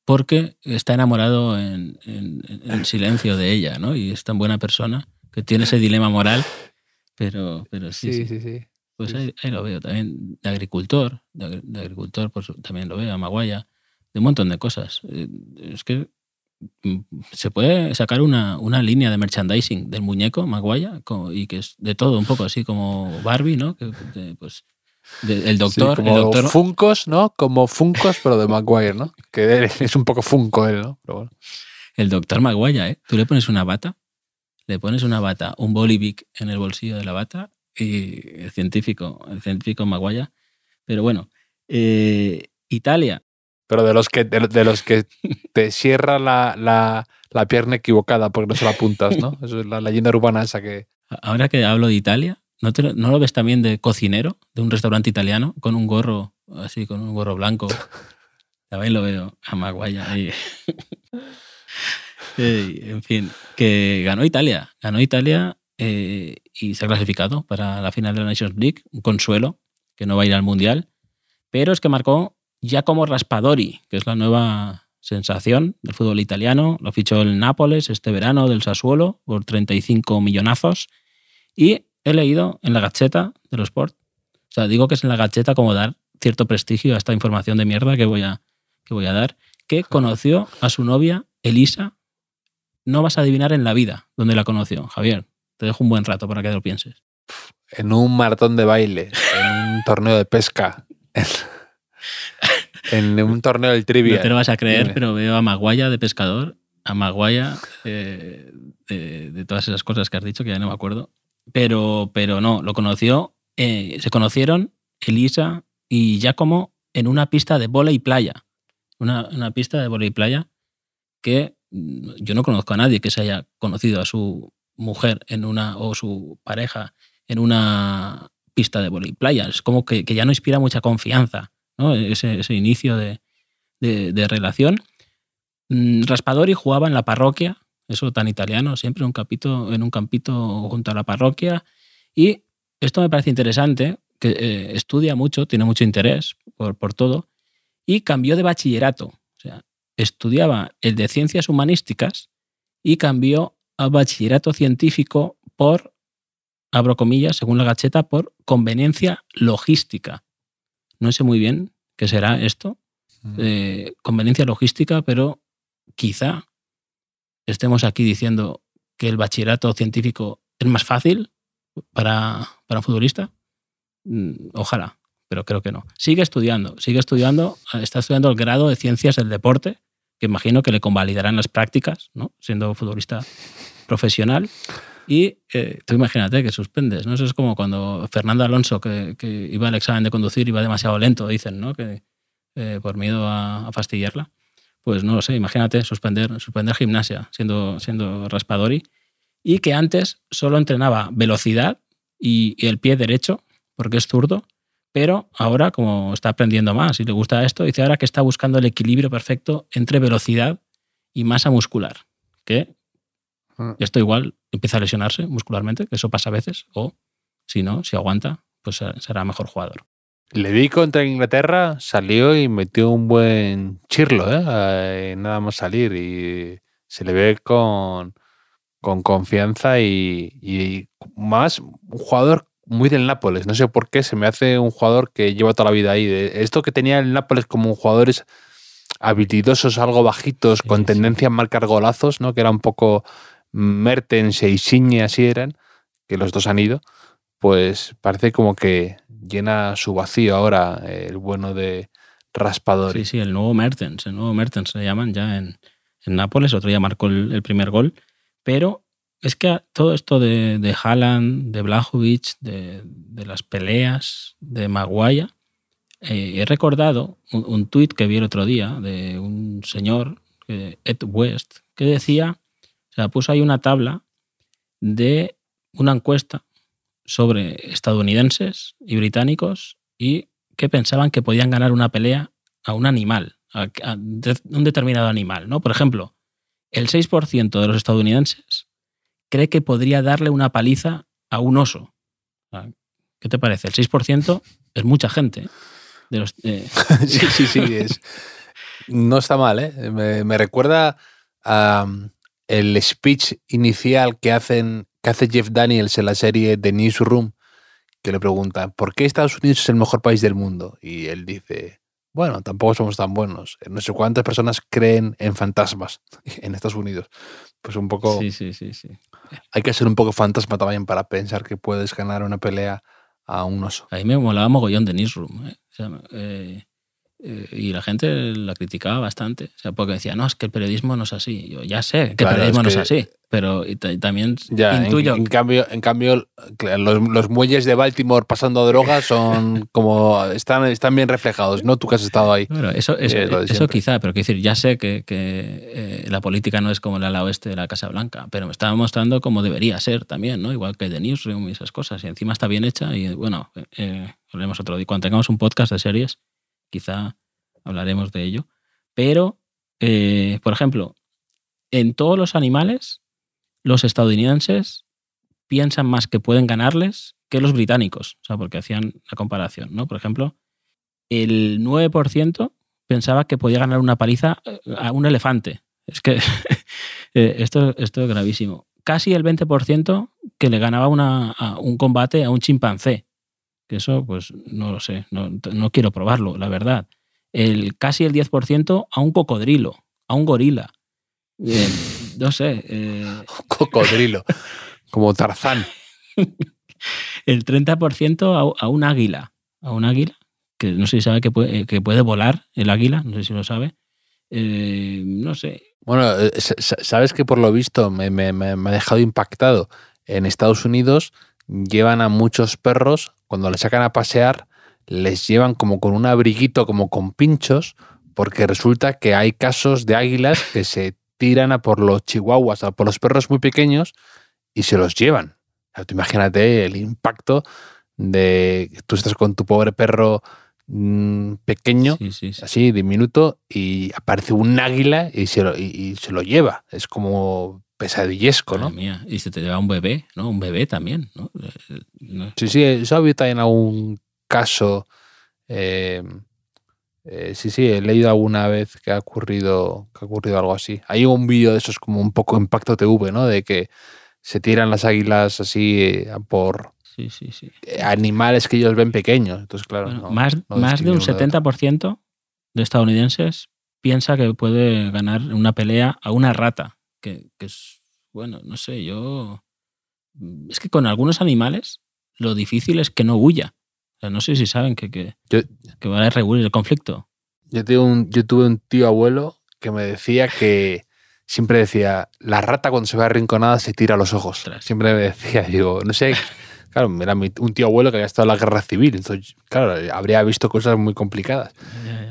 porque está enamorado en, en, silencio de ella, ¿no? Y es tan buena persona que tiene ese dilema moral, pero, pero sí. Sí, sí, sí. Pues ahí, lo veo también. De agricultor, de, agricultor pues, también lo veo, a Maguaya, de un montón de cosas. Eh, es que mm, se puede sacar una, una línea de merchandising del muñeco Maguaya y que es de todo, un poco así como Barbie, ¿no? Que, pues el doctor. como el doctor... Funcos, ¿no? Como Funcos, pero de Maguire, ¿no? Que es un poco Funko él, ¿no? Pero bueno. El doctor Maguire, ¿eh? Tú le pones una bata, le pones una bata, un bolivic en el bolsillo de la bata y el científico, el científico Maguire. Pero bueno, eh, Italia. Pero de los que, de, los que te cierra la, la, la, pierna equivocada porque no se la apuntas, ¿no? Eso es la leyenda urbana esa que... Ahora que hablo de Italia, ¿No, ¿No, lo ves también de cocinero de un restaurante italiano con un gorro así, con un gorro blanco? También lo veo a Maguaya ahí. En fin, que ganó Italia. Ganó Italia eh, y se ha clasificado para la final de la Nations League. Un consuelo, que no va a ir al Mundial. Pero es que marcó Giacomo Raspadori, que es la nueva sensación del fútbol italiano. Lo fichó el Nápoles este verano del Sassuolo por 35 millonazos. Y he leído en la gacheta de los sport. O sea, digo que es en la gacheta como dar cierto prestigio a esta información de mierda que voy a, que voy a dar, que conoció a su novia, Elisa. No vas a adivinar en la vida dónde la conoció, Javier. Te dejo un buen rato para que lo pienses. En un maratón de baile, en un torneo de pesca, en, un torneo del trivia. No te lo vas a creer, pero veo a Maguaya de pescador, a Maguaya eh, de, de, todas esas cosas que has dicho, que ya no me acuerdo, pero, pero no, lo conoció, eh, se conocieron Elisa y Giacomo en una pista de bola y playa. Una, una pista de bola y playa que yo no conozco a nadie que se haya conocido a su mujer en una o su pareja en una pista de bola y playa. Es como que, que ya no inspira mucha confianza, ¿no? ese, ese inicio de, de, de relación. Mm, Raspadori jugaba en la parroquia eso tan italiano, siempre un capito, en un campito junto a la parroquia. Y esto me parece interesante, que eh, estudia mucho, tiene mucho interés por, por todo, y cambió de bachillerato. Estudiaba el de ciencias humanísticas y cambió a bachillerato científico por, abro comillas, según la gacheta, por conveniencia logística. No sé muy bien qué será esto, eh, conveniencia logística, pero quizá estemos aquí diciendo que el bachillerato científico es más fácil para, para un futbolista? Mm, ojalá, pero creo que no. Sigue estudiando, sigue estudiando, está estudiando el grado de ciencias del deporte, que imagino que le convalidarán las prácticas, ¿no? siendo futbolista profesional. Y eh, tú imagínate que suspendes, ¿no? Eso es como cuando Fernando Alonso, que, que iba al examen de conducir, iba demasiado lento, dicen, ¿no? Que eh, por miedo a, a fastidiarla pues no lo sé, imagínate suspender, suspender gimnasia siendo, siendo raspadori y que antes solo entrenaba velocidad y, el pie derecho, porque es zurdo, pero ahora como está aprendiendo más y le gusta esto, dice ahora que está buscando el equilibrio perfecto entre velocidad y masa muscular, que ah. esto igual empieza a lesionarse muscularmente, que eso pasa a veces, o si no, si aguanta, pues será mejor jugador. Le vi contra Inglaterra, salió y metió un buen chirlo, ¿eh? nada más salir. Y se le ve con, con confianza y, más un jugador muy del Nápoles. No sé por qué, se me hace un jugador que lleva toda la vida ahí. Esto que tenía el Nápoles como jugadores habilidosos, algo bajitos, con tendencia a marcar golazos, ¿no? que era un poco Mertens e Insigne, así eran, que los dos han ido pues parece como que llena su vacío ahora el bueno de Raspadori. Sí, sí, el nuevo Mertens, el nuevo Mertens le llaman ya en, en Nápoles, otro día marcó el, primer gol, pero es que todo esto de, de Haaland, de Blajovic, de, las peleas, de Maguaya, eh, he recordado un, un tuit que vi el otro día de un señor, eh, Ed West, que decía, o sea, puso ahí una tabla de una encuesta sobre estadounidenses y británicos y que pensaban que podían ganar una pelea a un animal, a, un determinado animal. ¿no? Por ejemplo, el 6% de los estadounidenses cree que podría darle una paliza a un oso. ¿Qué te parece? El 6% es mucha gente. Los, eh, sí, sí, sí. No está mal, ¿eh? Me, me recuerda a um, el speech inicial que, hacen, que hace Jeff Daniels en la serie The Newsroom, que le preguntan, ¿por qué Estados Unidos es el mejor país del mundo? Y él dice, bueno, tampoco somos tan buenos. No sé cuántas personas creen en fantasmas en Estados Unidos. Pues un poco... sí, sí, sí, sí. Hay que ser un poco fantasma también para pensar que puedes ganar una pelea a un oso. A mí me molaba mogollón de Newsroom. ¿eh? O sea, eh, eh, y la gente la criticaba bastante. O sea, porque decía, no, es que el periodismo no es así. Yo ya sé que Claro, el periodismo es no es así. Pero y también Ya, intuyo. en cambio, en cambio los, los muelles de Baltimore pasando drogas son como están, están bien reflejados, ¿no? Tú que has estado ahí. Claro, eso, eso, Eh, quizá, pero quiero decir, ya sé que, que, eh, la política no es como el ala oeste de la Casa Blanca, pero me estaba mostrando como debería ser también, ¿no? Igual que The Newsroom y esas cosas. Y encima está bien hecha y bueno, eh, hablaremos otro día. Cuando tengamos un podcast de series, quizá hablaremos de ello. Pero, eh, por ejemplo, en todos los animales, los estadounidenses piensan más que pueden ganarles que los británicos. O sea, porque hacían la comparación, ¿no? Por ejemplo, el 9% pensaba que podía ganar una paliza eh, a un elefante. Es que eh, esto, es gravísimo. Casi el 20% que le ganaba a un combate a un chimpancé. Que eso, pues, no lo sé. No, no quiero probarlo, la verdad. El, casi el 10% a un cocodrilo, a un gorila. Eh, no sé. eh, Cocodrilo, como Tarzán. el 30% a, a un águila. A un águila, que no sé si sabe que puede, que puede volar el águila, no sé si lo sabe. Eh, no sé. Bueno, eh, sa- sa- sabes que por lo visto me, me- me- me ha dejado impactado. En Estados Unidos llevan a muchos perros, cuando les sacan a pasear, les llevan como con un abriguito, como con pinchos, porque resulta que hay casos de águilas que se tiran a por los chihuahuas, a por los perros muy pequeños y se los llevan. O sea, tú imagínate el impacto de tú estás con tu pobre perro mm, pequeño Sí, sí, sí. así diminuto y aparece un águila y se lo, y, y se lo lleva. Es como pesadillesco, ¿no? Mía. Y se te lleva un bebé, ¿no? Un bebé también, ¿no? Eh, no- Sí, sí, eso ha habido también algún caso. eh, eh, sí, sí, he leído alguna vez que ha ocurrido, que ha ocurrido algo así. Hay un vídeo de esos como un poco impacto TV, ¿no? De que se tiran las águilas así por Sí, sí, sí. animales que ellos ven pequeños. Entonces, claro, Bueno, no- más, no más de un distinguen uno de otro. 70% de estadounidenses piensa que puede ganar una pelea a una rata. Que, que es, bueno, no sé, yo... Es que con algunos animales lo difícil es que no huya. O sea, no sé si saben que, que, Yo- que van a regular el conflicto. Yo, tuve un, yo tuve un tío abuelo que me decía que siempre decía, la rata cuando se ve arrinconada se tira a los ojos. Siempre me decía, digo, no sé, claro, era un tío abuelo que había estado en la guerra civil, entonces, claro, habría visto cosas muy complicadas.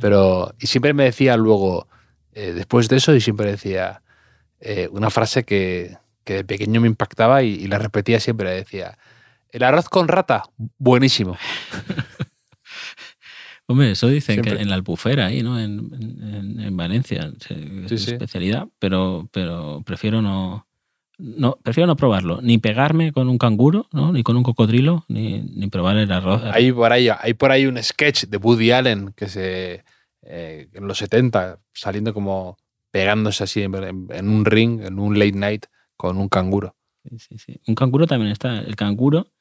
Pero, y siempre me decía luego, eh, después de eso, y siempre decía eh, una frase que, que de pequeño me impactaba y, y la repetía siempre, decía, el arroz con rata, buenísimo. Hombre, eso dicen Siempre. que en la albufera ahí, ¿no? En, en- en Valencia, es Sí, sí. especialidad, pero, pero prefiero no, no, prefiero no probarlo, ni pegarme con un canguro, ¿no? Ni con un cocodrilo, ni, ni probar el arroz. Hay por ahí, hay por ahí un sketch de Woody Allen que se eh, en los 70 saliendo como pegándose así en, un ring, en un late night con un canguro. Sí, sí, sí. Un canguro también está. El canguro,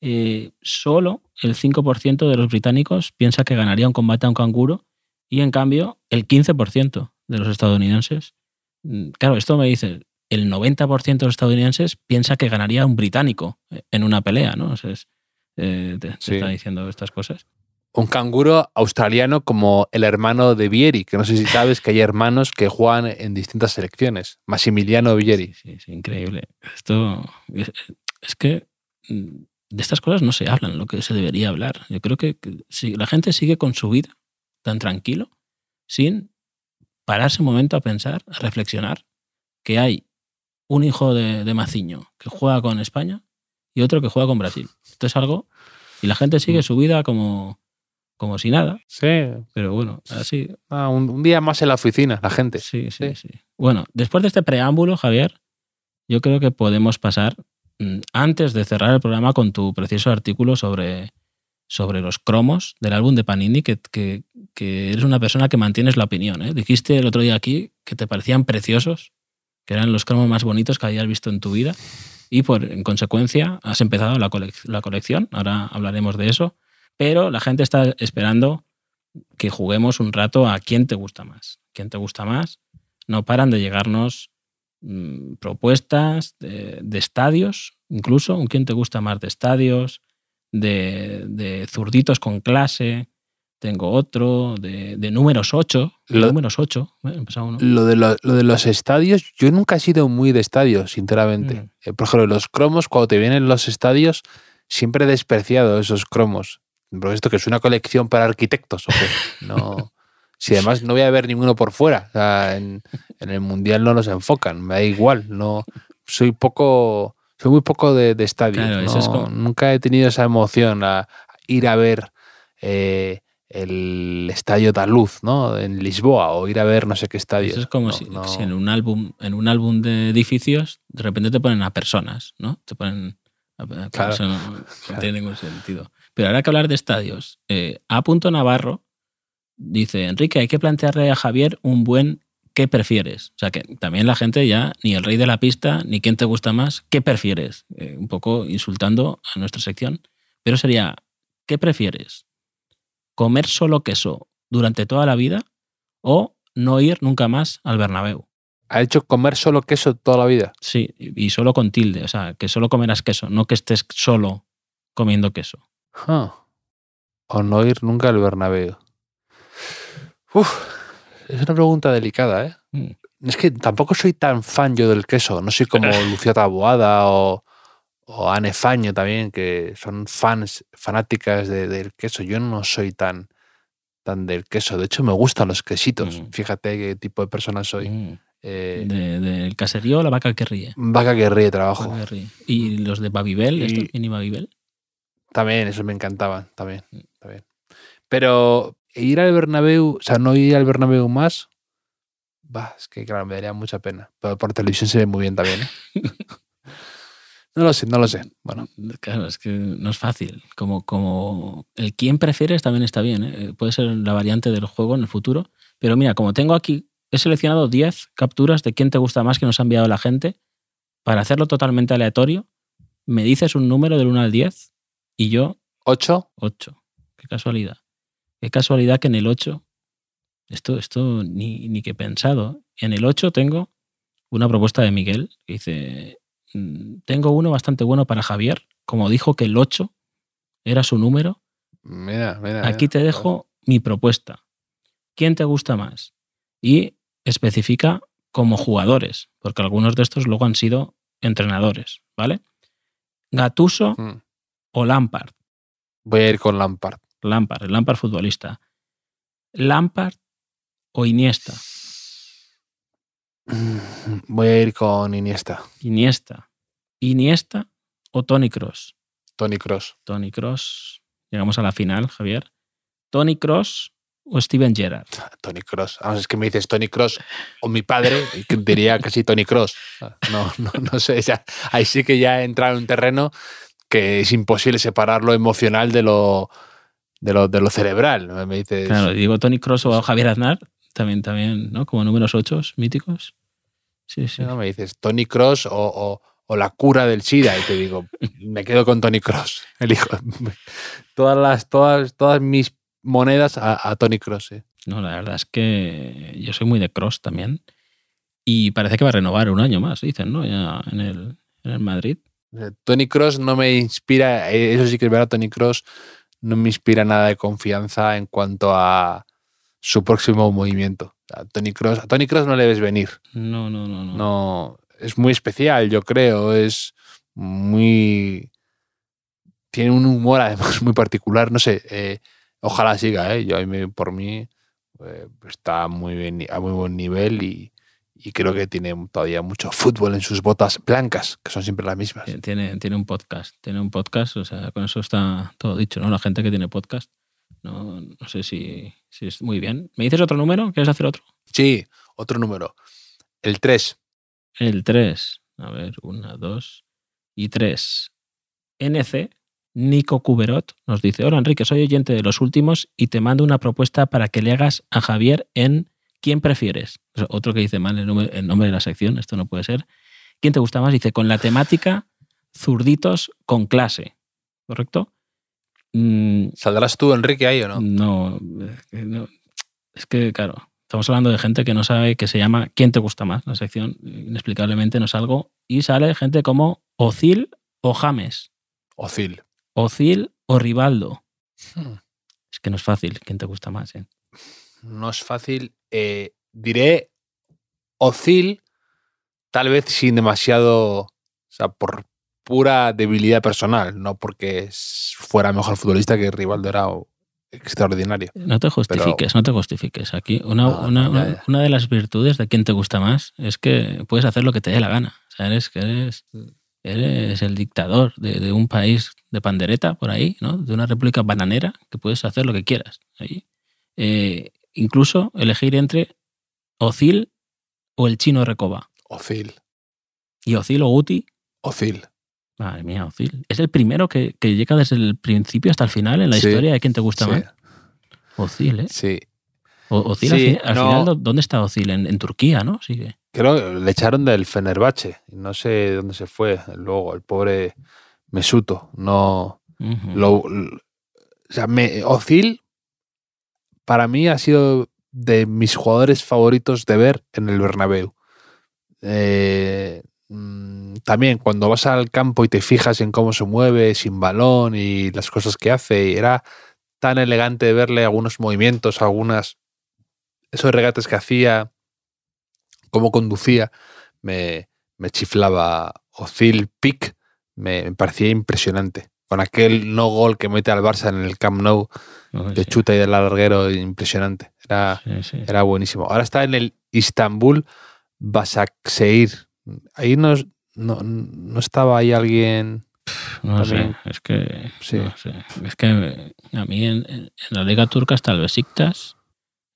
eh, solo el 5% de los británicos piensa que ganaría un combate a un canguro y en cambio el 15% de los estadounidenses. mm, Claro, esto me dice, el 90% de los estadounidenses piensa que ganaría un británico eh, en una pelea, ¿no? O sea, es, eh, te, está diciendo estas cosas. Un canguro australiano como el hermano de Vieri, que no sé si sabes que hay hermanos que juegan en distintas selecciones. Massimiliano Vieri. Sí, sí, sí, increíble. Esto es, es que mm, de estas cosas no se hablan, lo que se debería hablar. Yo creo que, que si la gente sigue con su vida tan tranquilo, sin pararse un momento a pensar, a reflexionar, que hay un hijo de, de Maciño que juega con España y otro que juega con Brasil. Esto es algo. Y la gente sigue su vida como, como si nada, Sí, pero bueno, así, ah, un, un día más en la oficina, la gente. Sí, sí, Sí. sí. Bueno, después de este preámbulo, Javier, yo creo que podemos pasar, mm, antes de cerrar el programa, con tu precioso artículo sobre sobre los cromos del álbum de Panini, que, que- que eres una persona que mantienes la opinión. ¿eh? Dijiste el otro día aquí que te parecían preciosos, que eran los cromos más bonitos que habías visto en tu vida, y por, en consecuencia has empezado la, colec- la colección. Ahora hablaremos de eso. Pero la gente está esperando que juguemos un rato a quién te gusta más. ¿Quién te gusta más? No paran de llegarnos mm, propuestas de, de estadios, incluso un quién te gusta más de estadios, de, de zurditos con clase. Tengo otro, de, de números 8. Lo- números 8. Bueno, empezaba uno. Lo de, lo, lo de los estadios, yo nunca he sido muy de estadios, sinceramente. Mm. Eh, por ejemplo, los cromos, cuando te vienen los estadios, siempre he despreciado esos cromos. Pero esto que es una colección para arquitectos, ¿o qué? No. Si además no voy a ver ninguno por fuera. O sea, en, en el mundial no los enfocan, me da igual. No, soy poco. Soy muy poco de, de estadios. Claro, eso no- es como- Nunca he tenido esa emoción a ir a ver eh, el estadio da luz, ¿no? En Lisboa, o ir a ver no sé qué estadio. Eso es como No, si, no. si en un álbum, en un álbum de edificios, de repente te ponen a personas, ¿no? Te ponen. A- a- Claro. Eso no, no tiene ningún sentido. Pero ahora que hablar de estadios, eh, A. Navarro dice: Enrique, hay que plantearle a Javier un buen ¿qué prefieres? O sea que también la gente ya, ni el rey de la pista, ni quién te gusta más, ¿qué prefieres? Eh, un poco insultando a nuestra sección. Pero sería: ¿qué prefieres? ¿Comer solo queso durante toda la vida o no ir nunca más al Bernabéu? Ha hecho comer solo queso toda la vida. Sí, y solo con tilde, o sea, que solo comerás queso, no que estés solo comiendo queso. O no ir nunca al Bernabéu. Uf, es una pregunta delicada, ¿eh? Mm. Es que tampoco soy tan fan yo del queso. No soy como Lucía Taboada o, o Anne Faño también, que son fans, fanáticas de- del queso. Yo no soy tan, tan del queso. De hecho, me gustan los quesitos. Mm. Fíjate qué tipo de persona soy. Mm. Eh, De- Del caserío, la vaca que ríe. vaca que ríe trabajo. Vaca que ríe. Y los de Babibel, Y- estos mini Babibel. También, esos me encantaban, también, también. Pero ir al Bernabéu, o sea, no ir al Bernabéu más, bah, es que claro, me daría mucha pena. Pero por televisión se ve muy bien también, ¿eh? No lo sé, no lo sé. Bueno, Claro, es que no es fácil. Como, como el quién prefieres también está bien. ¿eh? Puede ser la variante del juego en el futuro. Pero mira, como tengo aquí, he seleccionado 10 capturas de quién te gusta más que nos ha enviado la gente. Para hacerlo totalmente aleatorio, me dices un número del 1 al 10 y yo ocho, 8. Qué casualidad. Qué casualidad que en el 8, esto, esto ni, ni que he pensado. En el 8 tengo una propuesta de Miguel que dice, "Mm, tengo uno bastante bueno para Javier, como dijo que el 8 era su número, mira, mira. aquí mira. te dejo mi propuesta. ¿Quién te gusta más? Y especifica como jugadores, porque algunos de estos luego han sido entrenadores, ¿vale? Gatuso Mm. o Lampard. Voy a ir con Lampard. Lampard, el Lampard futbolista. Lampard o Iniesta. Mm, Voy a ir con Iniesta, Iniesta. Iniesta o Tony Cross. Tony Cross. Tony Cross. Llegamos a la final, Javier. Tony Cross o Steven Gerrard. Tony Cross. Vamos, es que me dices Tony Cross o mi padre, diría casi Tony Cross. No, no, no sé. ya- ahí sí que ya he entrado en un terreno que es imposible separar lo emocional de lo, de lo, de lo cerebral. Me dices. Claro, digo Tony Cross o Javier Aznar, también, también, ¿no? Como números 8 míticos. Sí, sí. no, me dices Tony Cross o, o- o la cura del SIDA. Y te digo, me quedo con Tony Cross. Elijo todas, las, todas, todas mis monedas a, a Tony Cross. eh. No, la verdad es que yo soy muy de Cross también. Y parece que va a renovar un año más, dicen, ¿no? Ya en el, en el Madrid. Tony Cross no me inspira, eh, eso sí que es verdad, Tony Cross no me inspira nada de confianza en cuanto a su próximo movimiento. A Tony Cross, a Tony Cross no le ves venir. No, no, no, no. No, es muy especial, yo creo. Es muy. Tiene un humor además muy particular. No sé, eh, ojalá siga, ¿eh? Yo por mí eh, está muy bien, a muy buen nivel y, y creo que tiene todavía mucho fútbol en sus botas blancas, que son siempre las mismas. Tiene- Tiene, un podcast, tiene un podcast, o sea, con eso está todo dicho, ¿no? La gente que tiene podcast, no, no sé si, si es muy bien. ¿Me dices otro número? ¿Quieres hacer otro? Sí, otro número. El 3. El 3. A ver, una, dos y tres. NC, Nico Cuberot nos dice, hola Enrique, soy oyente de los últimos y te mando una propuesta para que le hagas a Javier en ¿Quién prefieres? Otro que dice mal el nombre, el nombre de la sección, esto no puede ser. ¿Quién te gusta más? Dice, con la temática zurditos con clase, ¿correcto? Mm, ¿Saldrás tú, Enrique, ahí o no? No, no, es que, claro, estamos hablando de gente que no sabe que se llama ¿Quién te gusta más? La sección inexplicablemente no salgo y sale gente como Ocil o James. Ocil. Ocil o Rivaldo. Hmm. Es que no es fácil. ¿Quién te gusta más? Eh? No es fácil. Eh, diré Ocil, tal vez sin demasiado. O sea, por pura debilidad personal, no porque fuera mejor futbolista que Rivaldo era extraordinario. No te justifiques, no te justifiques. Aquí una, una, una, de las virtudes de quien te gusta más es que puedes hacer lo que te dé la gana. O sea, eres, que eres mm eres el dictador de, un país de pandereta por ahí, ¿no? de una república bananera, que puedes hacer lo que quieras. Ahí. Eh, incluso elegir entre Ocil o el chino Recoba. Ocil. ¿Y Ocil o Guti? Ocil. Madre mía, Ocil. Es el primero que, llega desde el principio hasta el final en la historia de quién te gusta más. Ocil, ¿eh? Sí. Ocil, al, final, ¿dónde está Ocil? En, en Turquía, ¿no? Sigue. Creo le echaron del Fenerbahce. No sé dónde se fue luego, el pobre Mesuto. No. lo, o sea, me, Ozil, para mí, ha sido de mis jugadores favoritos de ver en el Bernabéu. Eh, mm, también cuando vas al campo y te fijas en cómo se mueve sin balón y las cosas que hace, era tan elegante verle algunos movimientos, algunas esos regates que hacía, cómo conducía, me, me chiflaba. Ozil Pick me, parecía impresionante. Con aquel no gol que mete al Barça en el Camp Nou, de chuta y del larguero, impresionante. Era, era buenísimo. Ahora está en el Istanbul Basakseir. Ahí no, no, estaba ahí alguien. No sé, es que. Es que a mí en, la Liga Turca está el Besiktas,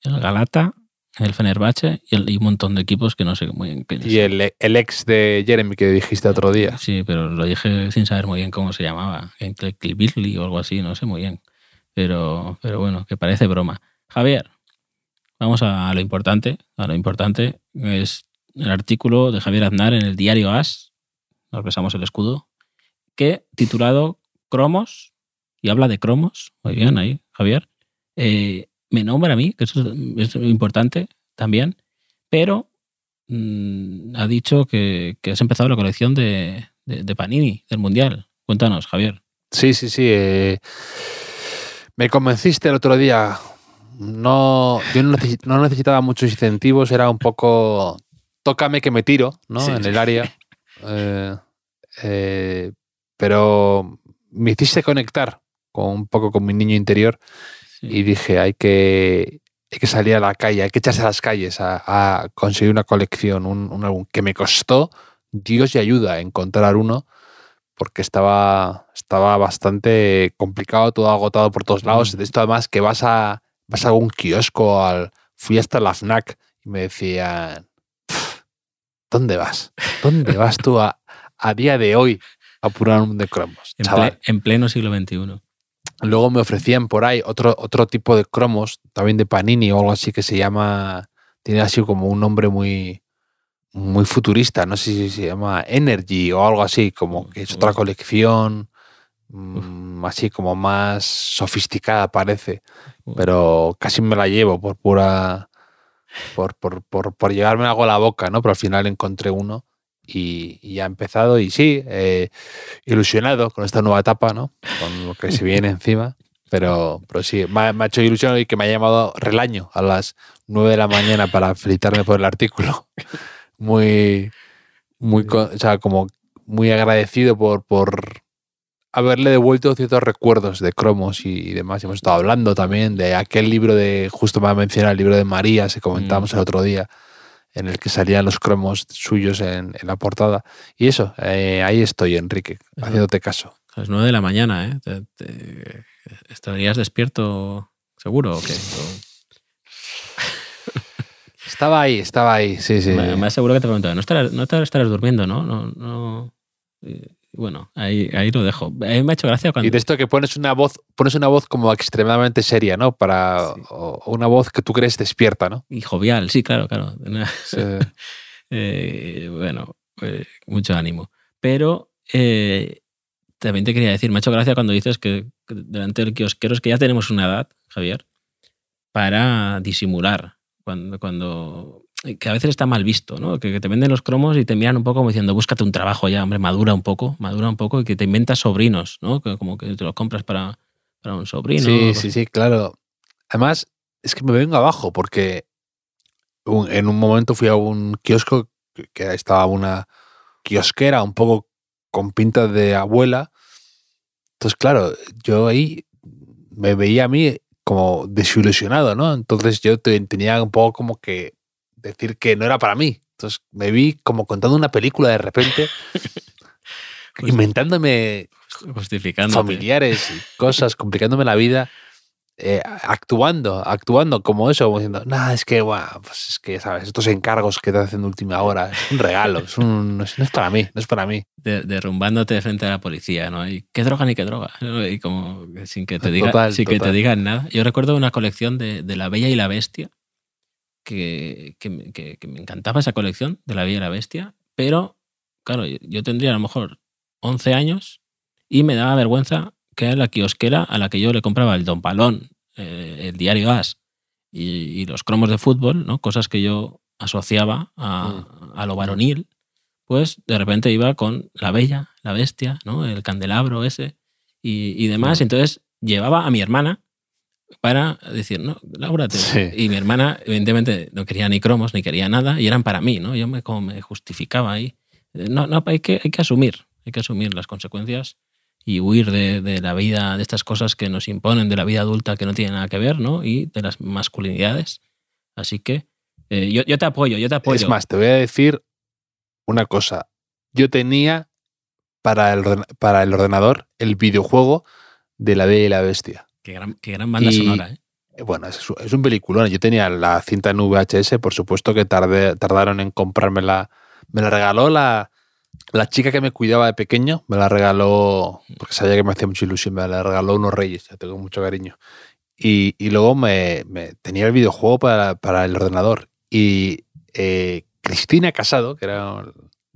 el Galata el Fenerbahce y, un montón de equipos que no sé muy bien. y el, ex de Jeremy que dijiste otro día. Sí, pero lo dije sin saber muy bien cómo se llamaba. En Billy o algo así, no sé muy bien. Pero, pero bueno, que parece broma. Javier, vamos a lo importante. A lo importante es el artículo de Javier Aznar en el diario As, nos besamos el escudo, que titulado Cromos, y habla de cromos, muy bien ahí, Javier, eh, me nombra a mí, que eso es, importante también, pero mm, ha dicho que, has empezado la colección de, Panini del Mundial. Cuéntanos, Javier. Sí, sí, sí. Eh, me convenciste el otro día. No, yo no, necesitaba muchos incentivos, era un poco tócame que me tiro, ¿no? en el área. Eh, eh, pero me hiciste conectar con un poco con mi niño interior y dije, hay que, hay que salir a la calle, hay que echarse a las calles a, conseguir una colección, un, álbum que me costó Dios y ayuda a encontrar uno porque estaba, estaba bastante complicado, todo agotado por todos lados. De esto además que vas a, vas a algún kiosco, al, fui hasta la FNAC y me decían, ¿dónde vas? ¿Dónde vas tú a, día de hoy a apurar un de cromos? En, en pleno siglo XXI. Luego me ofrecían por ahí otro, otro tipo de cromos, también de Panini o algo así que se llama, tiene así como un nombre muy, muy futurista, no sé si se llama Energy o algo así, como que es otra colección, mm, así como más sofisticada parece, pero casi me la llevo por pura, por, por, por, por llevarme algo a la boca, ¿no? Pero al final encontré uno y, ya ha empezado y sí, eh, ilusionado con esta nueva etapa, ¿no? Con lo que se viene encima. Pero, pero sí, me ha, hecho ilusión y que me ha llamado Relaño a las 9 de la mañana para felicitarme por el artículo. Muy, muy, o sea, como muy agradecido por, por haberle devuelto ciertos recuerdos de cromos y, demás. Hemos estado hablando también de aquel libro de, justo me ha mencionado el libro de María, se comentamos mm. el otro día, en el que salían los cromos suyos en, la portada. Y eso, eh, ahí estoy, Enrique, haciéndote caso. A las nueve de la mañana, ¿eh? estarías despierto seguro o qué? Estaba ahí, estaba ahí, sí, sí. Me, aseguro que te preguntaba, no estarás, no estarás durmiendo, ¿no? no, no bueno, ahí, ahí lo dejo. A mí me ha hecho gracia cuando... Y de esto que pones una voz, pones una voz como extremadamente seria, ¿no? Para Sí. o- una voz que tú crees despierta, ¿no? Y jovial, sí, claro, claro. Sí. Eh, bueno, eh, mucho ánimo. Pero eh, también te quería decir, me ha hecho gracia cuando dices que, que delante del kiosquero es que ya tenemos una edad, Javier, para disimular. Cuando, cuando que a veces está mal visto, ¿no? Que, que te venden los cromos y te miran un poco como diciendo, búscate un trabajo ya, hombre, madura un poco, madura un poco, y que te inventas sobrinos, ¿no? Que como que te los compras para, para un sobrino. Sí, sí, sí, claro. Además, es que me vengo abajo porque un- en un momento fui a un kiosco que- que estaba una kiosquera un poco con pinta de abuela. Entonces, claro, yo ahí me veía a mí como desilusionado, ¿no? Entonces yo te- tenía un poco como que decir que no era para mí. Entonces me vi como contando una película de repente, inventándome Justificando. familiares y cosas, complicándome la vida, eh, actuando, actuando como eso, como diciendo, nada, es que, guau, pues es que, ¿sabes? Estos encargos que te hacen de última hora, es un regalo, es un, no, es, no es para mí, no es para mí. de- derrumbándote de frente a la policía, ¿no? Y qué droga ni qué droga. Y como sin que te diga, Total, sin que te digan nada. Yo recuerdo una colección de, de La Bella y la Bestia, que, que me- que- que me encantaba esa colección de La Bella y la Bestia, pero claro, yo, tendría a lo mejor 11 años y me daba vergüenza que era la kiosquera a la que yo le compraba el Don Palón, eh, el diario Gas y, y los cromos de fútbol, ¿no? Cosas que yo asociaba a, a lo varonil, pues de repente iba con la bella, la bestia, ¿no? El candelabro ese y, y demás. Mm. Entonces llevaba a mi hermana para decir, no, Laura, te- Sí. y mi hermana evidentemente no quería ni cromos ni quería nada y eran para mí, ¿no? Yo me, como me justificaba ahí. Eh, No, no, hay que, hay que asumir, hay que asumir las consecuencias y huir de, de la vida, de estas cosas que nos imponen, de la vida adulta que no tiene nada que ver, ¿no? Y de las masculinidades. Así que eh, yo, yo te apoyo, yo te apoyo. Es más, te voy a decir una cosa. Yo tenía para el, para el ordenador el videojuego de La Bella y la Bestia. Qué gran, qué gran banda Y- sonora, ¿eh? Bueno, es, es un peliculón. Yo tenía la cinta en VHS, por supuesto que tardé, tardaron en comprármela. Me la regaló la, la chica que me cuidaba de pequeño, me la regaló, porque sabía que me hacía mucha ilusión, me la regaló unos reyes, ya tengo mucho cariño. Y, y luego me, me- tenía el videojuego para, para el ordenador. Y eh, Cristina Casado, que era,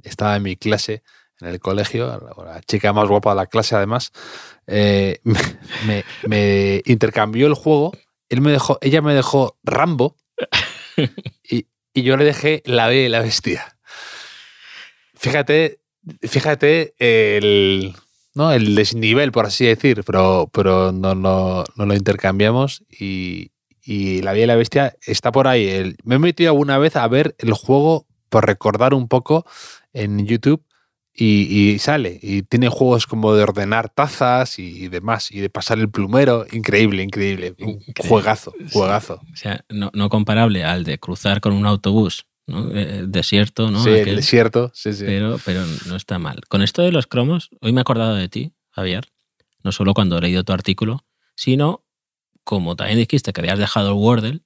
estaba en mi clase en el colegio, la, la chica más guapa de la clase además, eh, me, intercambió el juego. Él me dejó, ella me dejó Rambo y, yo le dejé La y la Bestia. Fíjate, fíjate el, ¿no? el desnivel, por así decir, pero, pero no, lo intercambiamos y, La Bella y la Bestia está por ahí. Me he metido alguna vez a ver el juego por recordar un poco en YouTube y, y sale. Y tiene juegos como de ordenar tazas y, demás, y de pasar el plumero. Increíble, increíble. Un Increíble. juegazo, juegazo. O sea, no, no comparable al de cruzar con un autobús, ¿no? Eh, desierto, ¿no? sí, Aquel- el desierto, sí, sí. pero, pero no está mal. Con esto de los cromos, hoy me he acordado de ti, Javier, no solo cuando he leído tu artículo, sino como también dijiste que habías dejado el Wordle,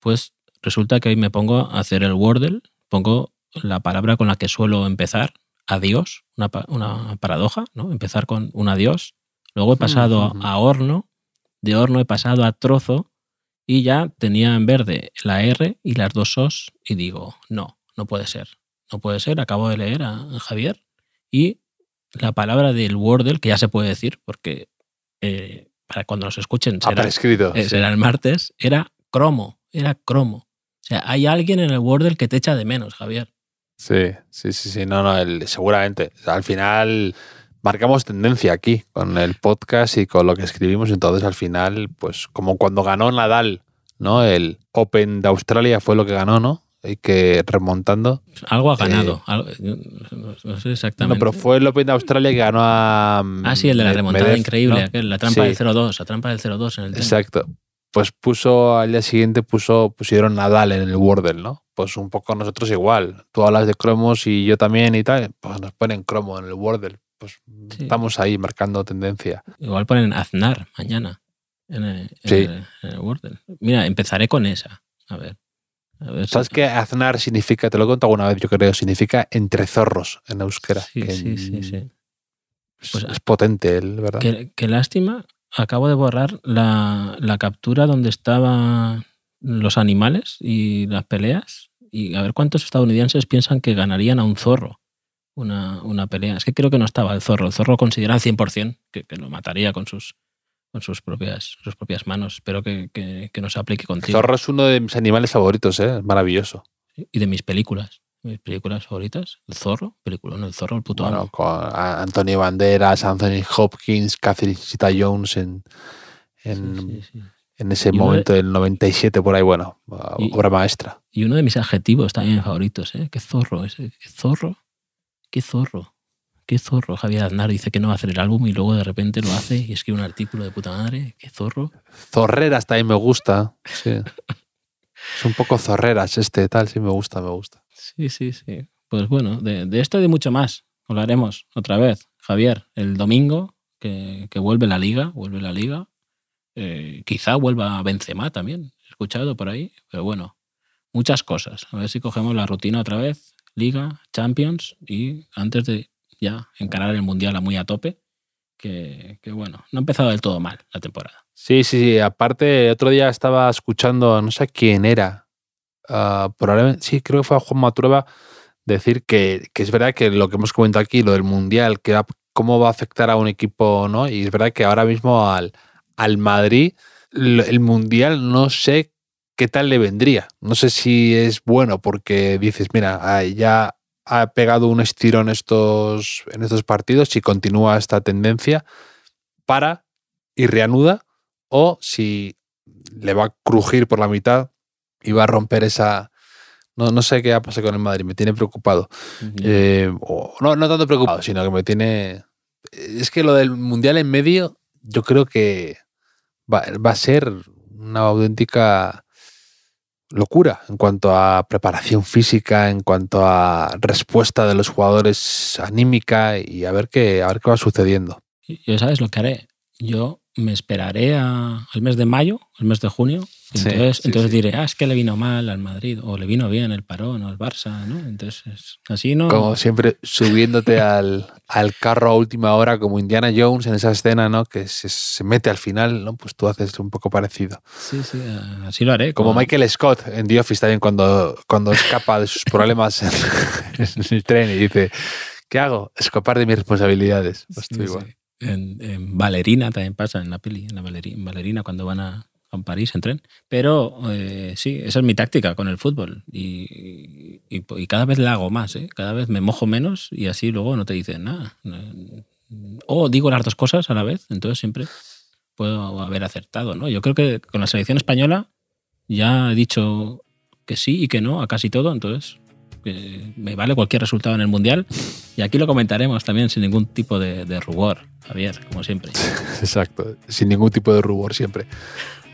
pues resulta que hoy me pongo a hacer el Wordle, pongo la palabra con la que suelo empezar, adiós, una, una paradoja, ¿no? Empezar con un adiós. Luego he pasado a- horno, de horno he pasado a trozo y ya tenía en verde la R y las dos os y digo, no, no puede ser. No puede ser, acabo de leer a a Javier y la palabra del Wordle, que ya se puede decir porque eh, para cuando nos escuchen será, prescrito. eh, sí. será el martes, era cromo, era cromo. O sea, hay alguien en el Wordle que te echa de menos, Javier. Sí, sí, sí, sí, no, no, el- seguramente. Al final marcamos tendencia aquí con el podcast y con lo que escribimos, entonces al final, pues como cuando ganó Nadal, ¿no? El Open de Australia fue lo que ganó, ¿no? Y que remontando. Algo ha ganado. algo- yo no, no sé No, exactamente. pero fue el Open de Australia que ganó a... ah, sí, el de la remontada increíble, ¿no? aquel, la trampa Sí. del 0-2, la trampa del 0-2 en el tenis. Exacto. Pues puso al día siguiente puso pusieron Nadal en el Wordle, ¿no? Pues un poco nosotros igual. Tú hablas de cromos y yo también y tal, pues nos ponen cromo en el Wordle. Pues Sí. estamos ahí marcando tendencia. Igual ponen Aznar mañana en el, en Sí. el- en el Wordle. Mira, empezaré con esa. A ver. A ver si- ¿Sabes qué Aznar significa? Te lo he contado alguna vez, yo creo, significa entre zorros en euskera. Sí, que sí, sí, sí. Es, Pues- es potente él, ¿verdad? Qué, qué lástima. Acabo de borrar la, la captura donde estaban los animales y las peleas. Y a ver cuántos estadounidenses piensan que ganarían a un zorro una, una pelea. Es que creo que no estaba el zorro. El zorro considera al 100% que, que lo mataría con sus, con sus, propias, sus propias manos. Espero que, que, que no se aplique El contigo. zorro es uno de mis animales favoritos, ¿eh? Es maravilloso. Y de mis películas. Mis películas favoritas. El zorro. Película, no, el zorro, el puto Bueno, amo. con a- Antonio Banderas, Anthony Hopkins, Catherine Zeta Jones en, en, Sí, sí, sí. en ese Y momento del 97 por ahí, bueno, Y- obra maestra. Y uno de mis adjetivos también favoritos, ¿eh? Qué zorro, ese, qué zorro, qué zorro, qué zorro. Javier Aznar dice que no va a hacer el álbum y luego de repente lo hace y escribe un artículo de puta madre. Qué zorro. Zorreras también me gusta, sí. Es un poco zorreras este, tal, sí me gusta, me gusta. Sí, sí, sí. Pues bueno, de, de esto y de mucho más hablaremos otra vez, Javier, el domingo que, que vuelve la liga, vuelve la liga. Eh, quizá vuelva Benzema también, he escuchado por ahí, pero bueno, muchas cosas. A ver si cogemos la rutina otra vez, liga, Champions y antes de ya encarar el Mundial a muy a tope, que, que bueno, no ha empezado del todo mal la temporada. Sí, sí, sí. Aparte, otro día estaba escuchando, no sé quién era, ah, probablemente, sí, creo que fue a Juan Matrueva, decir que, que es verdad que lo que hemos comentado aquí, lo del Mundial, que cómo va a afectar a un equipo, ¿no? Y es verdad que ahora mismo al, al Madrid, el Mundial no sé qué tal le vendría. No sé si es bueno porque dices, mira, ah, ya ha pegado un estirón estos, en estos partidos, si continúa esta tendencia, para y reanuda, o si le va a crujir por la mitad y va a romper esa... No, no sé qué va a pasar con el Madrid, me tiene preocupado. Eh, o- no, no tanto preocupado, sino que me tiene... Es que lo del Mundial en medio, yo creo que va, va a ser una auténtica locura en cuanto a preparación física, en cuanto a respuesta de los jugadores anímica y a ver qué, a ver qué va sucediendo. Yo sabes lo que haré. Yo me esperaré a- al mes de mayo, al mes de junio. Sí, entonces sí, entonces sí. diré, ah, es que le vino mal al Madrid, o le vino bien el parón, o al Barça, ¿no? Entonces, así no. Como siempre, subiéndote al, al carro a última hora, como Indiana Jones en esa escena, ¿no? Que se, se mete al final, ¿no? Pues tú haces un poco parecido. Sí, sí, eh, así lo haré. Como Michael Scott en The Office también, cuando, cuando escapa de sus problemas en, en el tren y dice, ¿qué hago? Escapar de mis responsabilidades. Pues tú igual. En, en Valerina también pasa, en la peli, en la Valeri- en Valerina, cuando van a, a París en tren. Pero eh, sí, esa es mi táctica con el fútbol. Y, y- cada vez la hago más, ¿eh? cada vez me mojo menos y así luego no te dicen nada. O digo las dos cosas a la vez, entonces siempre puedo haber acertado. ¿no? Yo creo que con la selección española ya he dicho que sí y que no a casi todo, entonces que me vale cualquier resultado en el Mundial. Y aquí lo comentaremos también sin ningún tipo de rubor, Javier, como siempre. Exacto, sin ningún tipo de rubor siempre.